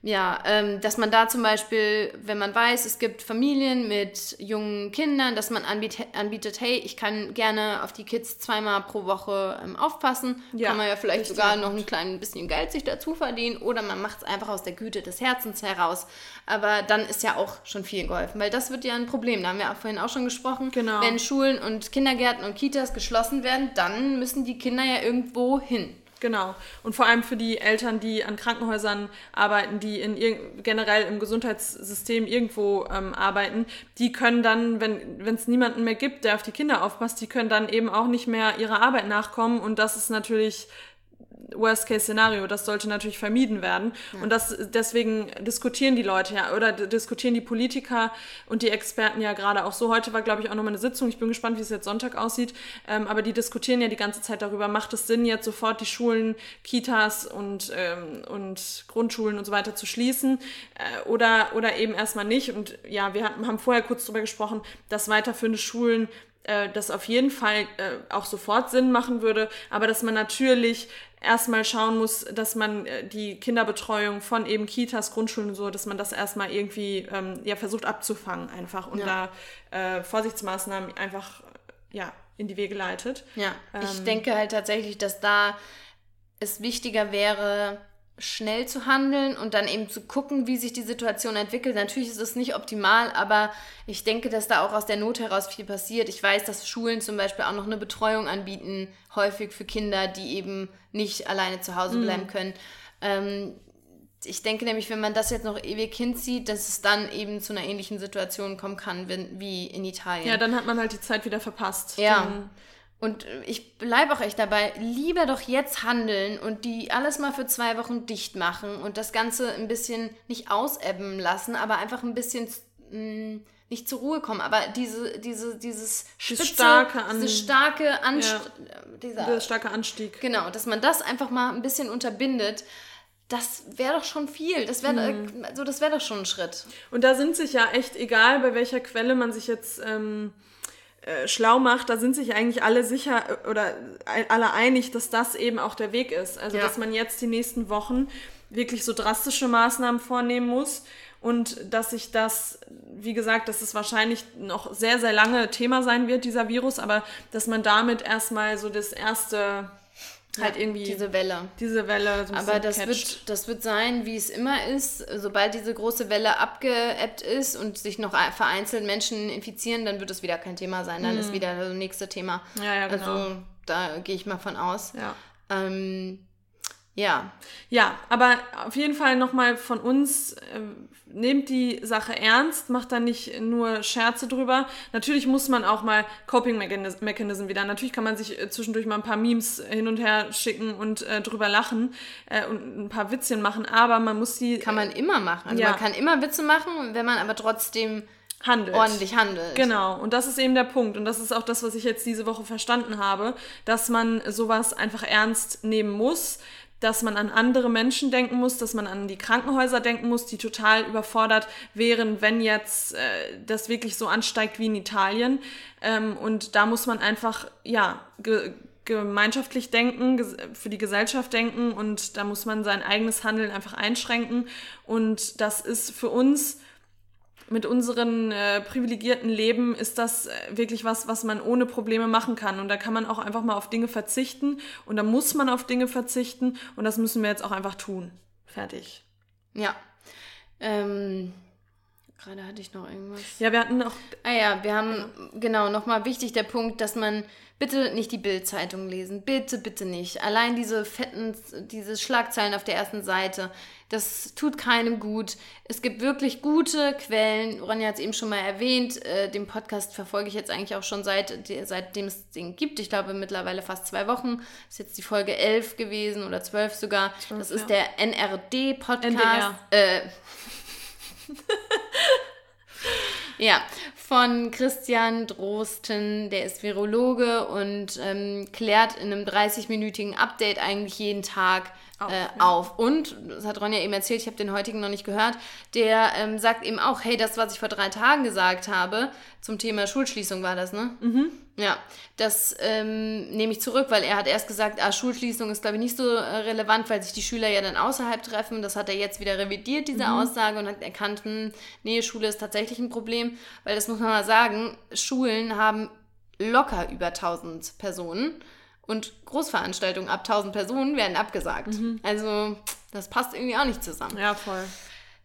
ja, ähm, dass man da zum Beispiel, wenn man weiß, es gibt Familien mit jungen Kindern, dass man anbiet anbietet, hey, ich kann gerne auf die Kids zweimal pro Woche ähm, aufpassen. Ja, kann man ja vielleicht sogar noch ein kleines bisschen Geld sich dazu verdienen oder man macht es einfach aus der Güte des Herzens heraus. Aber dann ist ja auch schon viel geholfen, weil das wird ja ein Problem. Da haben wir auch vorhin auch schon gesprochen. Genau. Wenn Schulen und Kindergärten und Kitas geschlossen werden, dann müssen die Kinder ja irgendwo hin. Genau. Und vor allem für die Eltern, die an Krankenhäusern arbeiten, die in generell im Gesundheitssystem irgendwo ähm, arbeiten, die können dann, wenn es niemanden mehr gibt, der auf die Kinder aufpasst, die können dann eben auch nicht mehr ihrer Arbeit nachkommen. Und das ist natürlich Worst-Case-Szenario. Das sollte natürlich vermieden werden. Ja. Und das, deswegen diskutieren die Leute ja oder diskutieren die Politiker und die Experten ja gerade auch so. Heute war, glaube ich, auch nochmal eine Sitzung. Ich bin gespannt, wie es jetzt Sonntag aussieht. Ähm, aber die diskutieren ja die ganze Zeit darüber, macht es Sinn, jetzt sofort die Schulen, Kitas und, ähm, und Grundschulen und so weiter zu schließen äh, oder, oder eben erstmal nicht. Und ja, wir haben vorher kurz darüber gesprochen, dass weiterführende Schulen äh, das auf jeden Fall äh, auch sofort Sinn machen würde, aber dass man natürlich erstmal schauen muss, dass man äh, die Kinderbetreuung von eben Kitas, Grundschulen und so, dass man das erstmal irgendwie ähm, ja versucht abzufangen einfach und ja. da äh, Vorsichtsmaßnahmen einfach ja in die Wege leitet. Ja, ähm, ich denke halt tatsächlich, dass da es wichtiger wäre, schnell zu handeln und dann eben zu gucken, wie sich die Situation entwickelt. Natürlich ist es nicht optimal, aber ich denke, dass da auch aus der Not heraus viel passiert. Ich weiß, dass Schulen zum Beispiel auch noch eine Betreuung anbieten, häufig für Kinder, die eben nicht alleine zu Hause mhm. bleiben mhm. können. Ähm, ich denke nämlich, wenn man das jetzt noch ewig hinzieht, dass es dann eben zu einer ähnlichen Situation kommen kann wie in Italien. Ja, dann hat man halt die Zeit wieder verpasst. Ja. Dann und ich bleibe auch echt dabei, lieber doch jetzt handeln und die alles mal für zwei Wochen dicht machen und das Ganze ein bisschen nicht ausebben lassen, aber einfach ein bisschen mh, mm, nicht zur Ruhe kommen. Aber diese, diese, dieses Spitze, starke An diese starke Anstieg, ja, dieser, der starke Anstieg. Genau, dass man das einfach mal ein bisschen unterbindet das wäre doch schon viel. Das wäre mhm. also das doch schon ein Schritt. Und da sind sich ja echt, egal bei welcher Quelle man sich jetzt ähm, äh, schlau macht, da sind sich eigentlich alle sicher äh, oder alle einig, dass das eben auch der Weg ist. Also, ja. dass man jetzt die nächsten Wochen wirklich so drastische Maßnahmen vornehmen muss und dass sich das, wie gesagt, dass es wahrscheinlich noch sehr, sehr lange Thema sein wird, dieser Virus, aber dass man damit erstmal so das erste halt irgendwie diese Welle. Diese Welle. So Aber das wird, das wird sein, wie es immer ist. Sobald diese große Welle abgeebbt ist und sich noch vereinzelt Menschen infizieren, dann wird es wieder kein Thema sein. Dann mhm. ist wieder das nächste Thema. Ja, ja, genau. Also da gehe ich mal von aus. Ja. Ähm, ja. Ja, aber auf jeden Fall nochmal von uns, äh, nehmt die Sache ernst, macht da nicht nur Scherze drüber. Natürlich muss man auch mal Coping Mechanism wieder. Natürlich kann man sich äh, zwischendurch mal ein paar Memes hin und her schicken und äh, drüber lachen äh, und ein paar Witzchen machen, aber man muss die. Kann man immer machen. Also ja. man kann immer Witze machen, wenn man aber trotzdem handelt. ordentlich handelt. Genau, und das ist eben der Punkt. Und das ist auch das, was ich jetzt diese Woche verstanden habe, dass man sowas einfach ernst nehmen muss dass man an andere Menschen denken muss, dass man an die Krankenhäuser denken muss, die total überfordert wären, wenn jetzt äh, das wirklich so ansteigt wie in Italien. Ähm, und da muss man einfach, ja, ge gemeinschaftlich denken, für die Gesellschaft denken und da muss man sein eigenes Handeln einfach einschränken. Und das ist für uns mit unseren äh, privilegierten Leben ist das äh, wirklich was, was man ohne Probleme machen kann. Und da kann man auch einfach mal auf Dinge verzichten und da muss man auf Dinge verzichten und das müssen wir jetzt auch einfach tun. Fertig. Ja. Ähm, gerade hatte ich noch irgendwas. Ja, wir hatten noch. Ah ja, wir haben, genau, nochmal wichtig der Punkt, dass man Bitte nicht die Bild-Zeitung lesen. Bitte, bitte nicht. Allein diese fetten, diese Schlagzeilen auf der ersten Seite, das tut keinem gut. Es gibt wirklich gute Quellen. Ronja hat es eben schon mal erwähnt. Äh, den Podcast verfolge ich jetzt eigentlich auch schon seit, seitdem es den gibt. Ich glaube mittlerweile fast zwei Wochen. Ist jetzt die Folge 11 gewesen oder 12 sogar. 12, das ist ja. der NRD-Podcast. Äh, ja, von Christian Drosten, der ist Virologe und ähm, klärt in einem 30-minütigen Update eigentlich jeden Tag auf, äh, ja. auf. Und, das hat Ronja eben erzählt, ich habe den heutigen noch nicht gehört, der ähm, sagt eben auch, hey, das, was ich vor drei Tagen gesagt habe, zum Thema Schulschließung war das, ne? Mhm. Ja, das ähm, nehme ich zurück, weil er hat erst gesagt, ah, Schulschließung ist, glaube ich, nicht so äh, relevant, weil sich die Schüler ja dann außerhalb treffen. Das hat er jetzt wieder revidiert, diese mhm. Aussage, und hat erkannt, hm, nee, Schule ist tatsächlich ein Problem, weil das muss man mal sagen, Schulen haben locker über 1000 Personen und Großveranstaltungen ab 1000 Personen werden abgesagt. Mhm. Also das passt irgendwie auch nicht zusammen. Ja, voll.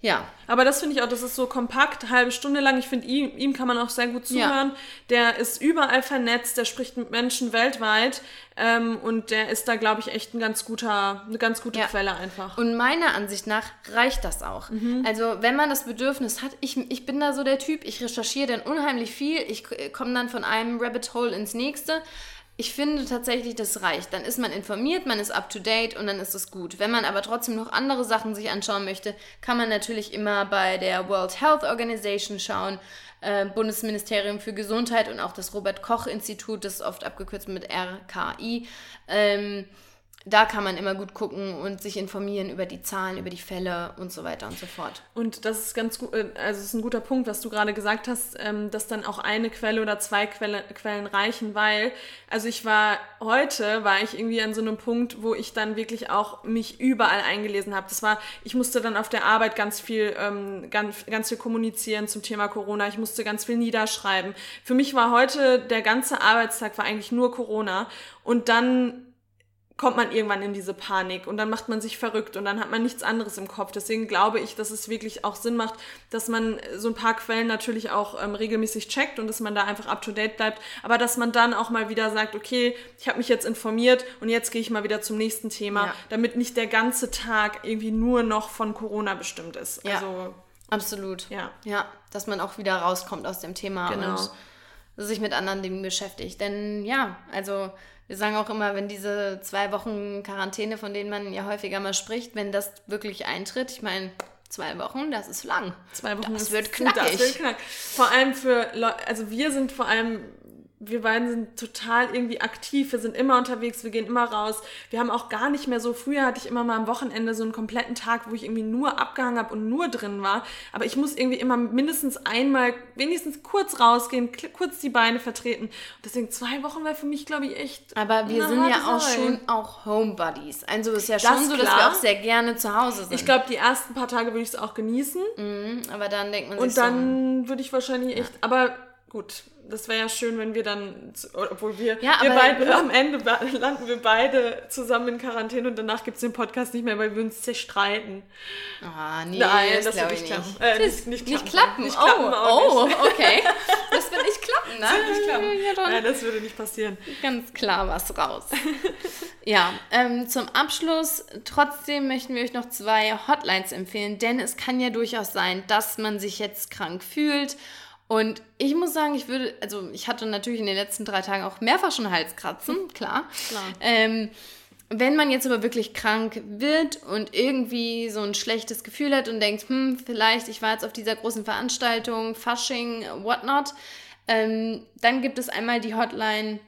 Ja. Aber das finde ich auch, das ist so kompakt, halbe Stunde lang. Ich finde, ihm, ihm kann man auch sehr gut zuhören. Ja. Der ist überall vernetzt, der spricht mit Menschen weltweit ähm, und der ist da, glaube ich, echt ein ganz guter, eine ganz gute ja. Quelle einfach. Und meiner Ansicht nach reicht das auch. Mhm. Also, wenn man das Bedürfnis hat, ich, ich bin da so der Typ, ich recherchiere dann unheimlich viel, ich komme dann von einem Rabbit Hole ins nächste ich finde tatsächlich, das reicht. Dann ist man informiert, man ist up to date und dann ist es gut. Wenn man aber trotzdem noch andere Sachen sich anschauen möchte, kann man natürlich immer bei der World Health Organization schauen, äh, Bundesministerium für Gesundheit und auch das Robert Koch Institut, das ist oft abgekürzt mit RKI. Ähm, da kann man immer gut gucken und sich informieren über die Zahlen, über die Fälle und so weiter und so fort. Und das ist ganz gut, äh, also ist ein guter Punkt, was du gerade gesagt hast, ähm, dass dann auch eine Quelle oder zwei Quelle, Quellen reichen, weil, also ich war heute, war ich irgendwie an so einem Punkt, wo ich dann wirklich auch mich überall eingelesen habe. Das war, ich musste dann auf der Arbeit ganz viel, ähm, ganz, ganz viel kommunizieren zum Thema Corona. Ich musste ganz viel niederschreiben. Für mich war heute der ganze Arbeitstag war eigentlich nur Corona und dann kommt man irgendwann in diese Panik und dann macht man sich verrückt und dann hat man nichts anderes im Kopf. Deswegen glaube ich, dass es wirklich auch Sinn macht, dass man so ein paar Quellen natürlich auch ähm, regelmäßig checkt und dass man da einfach up-to-date bleibt, aber dass man dann auch mal wieder sagt, okay, ich habe mich jetzt informiert und jetzt gehe ich mal wieder zum nächsten Thema, ja. damit nicht der ganze Tag irgendwie nur noch von Corona bestimmt ist. Ja, also, absolut. Ja. ja, dass man auch wieder rauskommt aus dem Thema genau. und sich mit anderen Dingen beschäftigt. Denn ja, also wir sagen auch immer, wenn diese zwei Wochen Quarantäne, von denen man ja häufiger mal spricht, wenn das wirklich eintritt, ich meine, zwei Wochen, das ist lang. Zwei Wochen das ist wird knackig. Das wird knackig. Vor allem für Leute, also wir sind vor allem wir beiden sind total irgendwie aktiv, wir sind immer unterwegs, wir gehen immer raus. Wir haben auch gar nicht mehr so, früher hatte ich immer mal am Wochenende so einen kompletten Tag, wo ich irgendwie nur abgehangen habe und nur drin war. Aber ich muss irgendwie immer mindestens einmal, wenigstens kurz rausgehen, kurz die Beine vertreten. Und deswegen zwei Wochen war für mich, glaube ich, echt. Aber wir sind ja auch schon auch Homebodies. Also ist ja schon das so, dass wir auch sehr gerne zu Hause sind. Ich glaube, die ersten paar Tage würde ich es auch genießen. Mhm, aber dann denkt man sich Und dann so, würde ich wahrscheinlich echt, ja. aber gut, das wäre ja schön, wenn wir dann, obwohl wir, ja, wir beide, am Ende landen wir beide zusammen in Quarantäne und danach gibt es den Podcast nicht mehr, weil wir uns zerstreiten. Ah, nee, Nein, das, das wird nicht klappen. Äh, nicht, nicht, nicht, klappen. Nicht klappen. oh, oh, okay. Das wird nicht klappen, ne? Das nicht klappen. Ja, Nein, das würde nicht passieren. Ganz klar was raus. ja, ähm, zum Abschluss, trotzdem möchten wir euch noch zwei Hotlines empfehlen, denn es kann ja durchaus sein, dass man sich jetzt krank fühlt und ich muss sagen, ich würde, also ich hatte natürlich in den letzten drei Tagen auch mehrfach schon Halskratzen, klar. klar. Ähm, wenn man jetzt aber wirklich krank wird und irgendwie so ein schlechtes Gefühl hat und denkt, hm, vielleicht, ich war jetzt auf dieser großen Veranstaltung, Fasching, whatnot, ähm, dann gibt es einmal die Hotline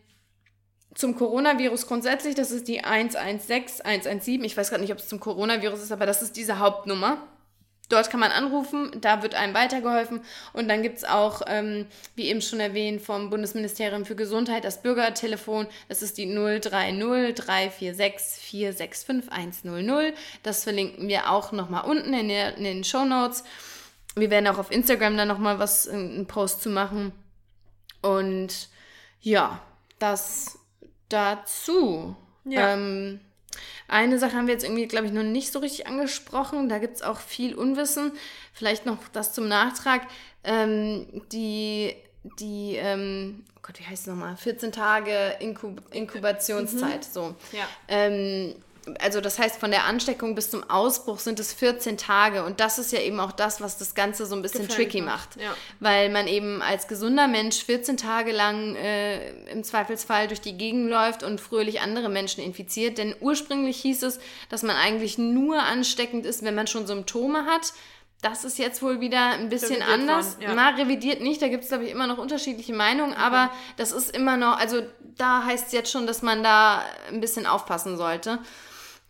zum Coronavirus grundsätzlich, das ist die 116 117. Ich weiß gerade nicht, ob es zum Coronavirus ist, aber das ist diese Hauptnummer. Dort kann man anrufen, da wird einem weitergeholfen. Und dann gibt es auch, ähm, wie eben schon erwähnt, vom Bundesministerium für Gesundheit das Bürgertelefon. Das ist die 030 346 465 100. Das verlinken wir auch nochmal unten in, der, in den Show Notes. Wir werden auch auf Instagram dann nochmal was, einen Post zu machen. Und ja, das dazu. Ja. Ähm, eine Sache haben wir jetzt irgendwie, glaube ich, noch nicht so richtig angesprochen. Da gibt es auch viel Unwissen. Vielleicht noch das zum Nachtrag. Ähm, die, die ähm, oh Gott, wie heißt es nochmal? 14 Tage Inkub Inkubationszeit. Mhm. So. Ja. Ähm, also das heißt, von der Ansteckung bis zum Ausbruch sind es 14 Tage. Und das ist ja eben auch das, was das Ganze so ein bisschen Gefällig tricky macht. Ja. Weil man eben als gesunder Mensch 14 Tage lang äh, im Zweifelsfall durch die Gegend läuft und fröhlich andere Menschen infiziert. Denn ursprünglich hieß es, dass man eigentlich nur ansteckend ist, wenn man schon Symptome hat. Das ist jetzt wohl wieder ein bisschen revidiert anders. Worden, ja. Na, revidiert nicht, da gibt es, glaube ich, immer noch unterschiedliche Meinungen, okay. aber das ist immer noch, also da heißt es jetzt schon, dass man da ein bisschen aufpassen sollte.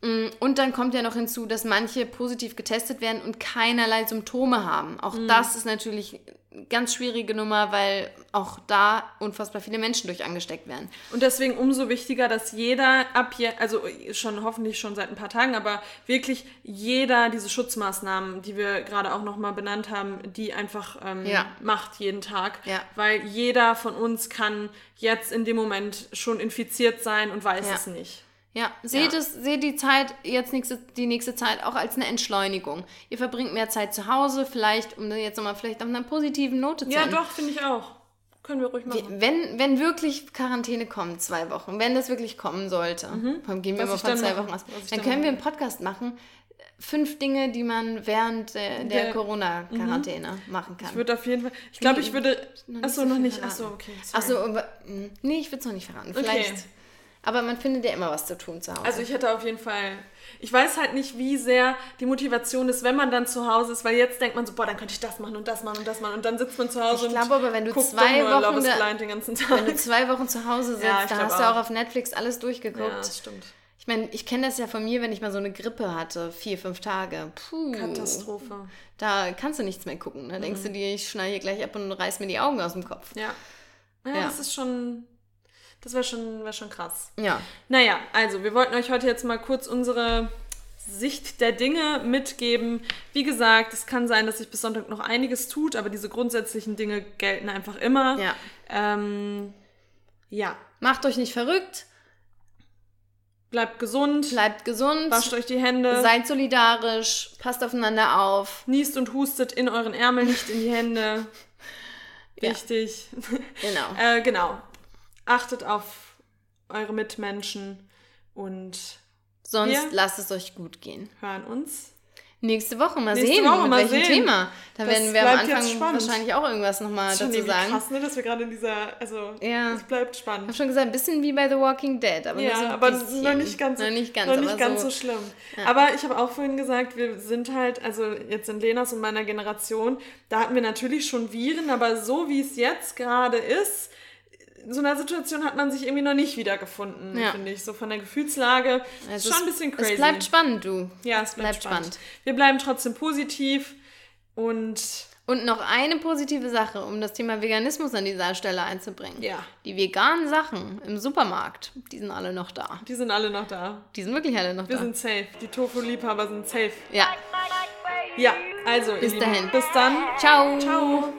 Mm, und dann kommt ja noch hinzu, dass manche positiv getestet werden und keinerlei Symptome haben. Auch mhm. das ist natürlich eine ganz schwierige Nummer, weil auch da unfassbar viele Menschen durch angesteckt werden. Und deswegen umso wichtiger, dass jeder ab hier, also schon hoffentlich schon seit ein paar Tagen, aber wirklich jeder diese Schutzmaßnahmen, die wir gerade auch nochmal benannt haben, die einfach ähm, ja. macht jeden Tag. Ja. Weil jeder von uns kann jetzt in dem Moment schon infiziert sein und weiß ja. es nicht. Ja, seht ja. es, seht die Zeit jetzt nächste, die nächste Zeit auch als eine Entschleunigung. Ihr verbringt mehr Zeit zu Hause, vielleicht, um jetzt nochmal vielleicht auf einer positiven Note zu Ja, doch, finde ich auch. Können wir ruhig machen. Wenn, wenn wirklich Quarantäne kommt, zwei Wochen, wenn das wirklich kommen sollte, mhm. gehen wir Was mal von zwei Wochen aus, dann können wir einen Podcast machen. Fünf Dinge, die man während der, der, Corona-Quarantäne mhm. machen kann. Ich würde auf jeden Fall. Ich glaube, ich würde. Achso, noch nicht. Achso, okay. Achso, nee, ich würde es noch nicht verraten. Vielleicht. Okay. Aber man findet ja immer was zu tun zu Hause. Also ich hätte auf jeden Fall. Ich weiß halt nicht, wie sehr die Motivation ist, wenn man dann zu Hause ist, weil jetzt denkt man so, boah, dann könnte ich das machen und das machen und das machen und dann sitzt man zu Hause ich glaube aber, wenn du zwei Wochen den ganzen Tag. Wenn du zwei Wochen zu Hause sitzt, ja, da hast du auch auf Netflix alles durchgeguckt. Ja, das stimmt. Ich meine, ich kenne das ja von mir, wenn ich mal so eine Grippe hatte, vier, fünf Tage. Puh. Katastrophe. Da kannst du nichts mehr gucken. Da denkst mhm. du dir, ich schneide hier gleich ab und reiß mir die Augen aus dem Kopf. Ja. Ja, ja. das ist schon das wäre schon, wär schon krass. Ja. Naja, also wir wollten euch heute jetzt mal kurz unsere Sicht der Dinge mitgeben. Wie gesagt, es kann sein, dass sich bis Sonntag noch einiges tut, aber diese grundsätzlichen Dinge gelten einfach immer. Ja. Ähm, ja. Macht euch nicht verrückt. Bleibt gesund. Bleibt gesund. Wascht euch die Hände. Seid solidarisch. Passt aufeinander auf. Niest und hustet in euren Ärmel, nicht in die Hände. Wichtig. Ja. Genau. äh, genau achtet auf eure Mitmenschen und sonst lasst es euch gut gehen. Hören uns nächste Woche mal nächste sehen, Woche mit mal welchem sehen. Thema. Da das werden wir am Anfang wahrscheinlich auch irgendwas nochmal dazu sagen. Krass, ne, dass wir gerade in dieser, also ja. es bleibt spannend. Ich habe schon gesagt, ein bisschen wie bei The Walking Dead, aber ja, so aber noch nicht ganz, noch nicht ganz, noch nicht ganz so, so, schlimm. Ja. Aber ich habe auch vorhin gesagt, wir sind halt, also jetzt in Lenas und meiner Generation, da hatten wir natürlich schon Viren, aber so wie es jetzt gerade ist, in so einer Situation hat man sich irgendwie noch nicht wiedergefunden, Ja. finde ich. So von der Gefühlslage. Es ist schon ein bisschen crazy. Es bleibt spannend, du. ja, es bleibt, bleibt spannend. spannend. Wir bleiben trotzdem positiv und Und noch eine positive Sache, um das Thema Veganismus an dieser Stelle einzubringen. Ja. Die veganen Sachen im Supermarkt, die sind alle noch da. die sind alle noch da. Die sind wirklich alle noch Wir da. sind safe. Die Tofu-Liebhaber sind safe. ja. Ja, also, Bis dahin. Bis dann. Ciao. Ciao.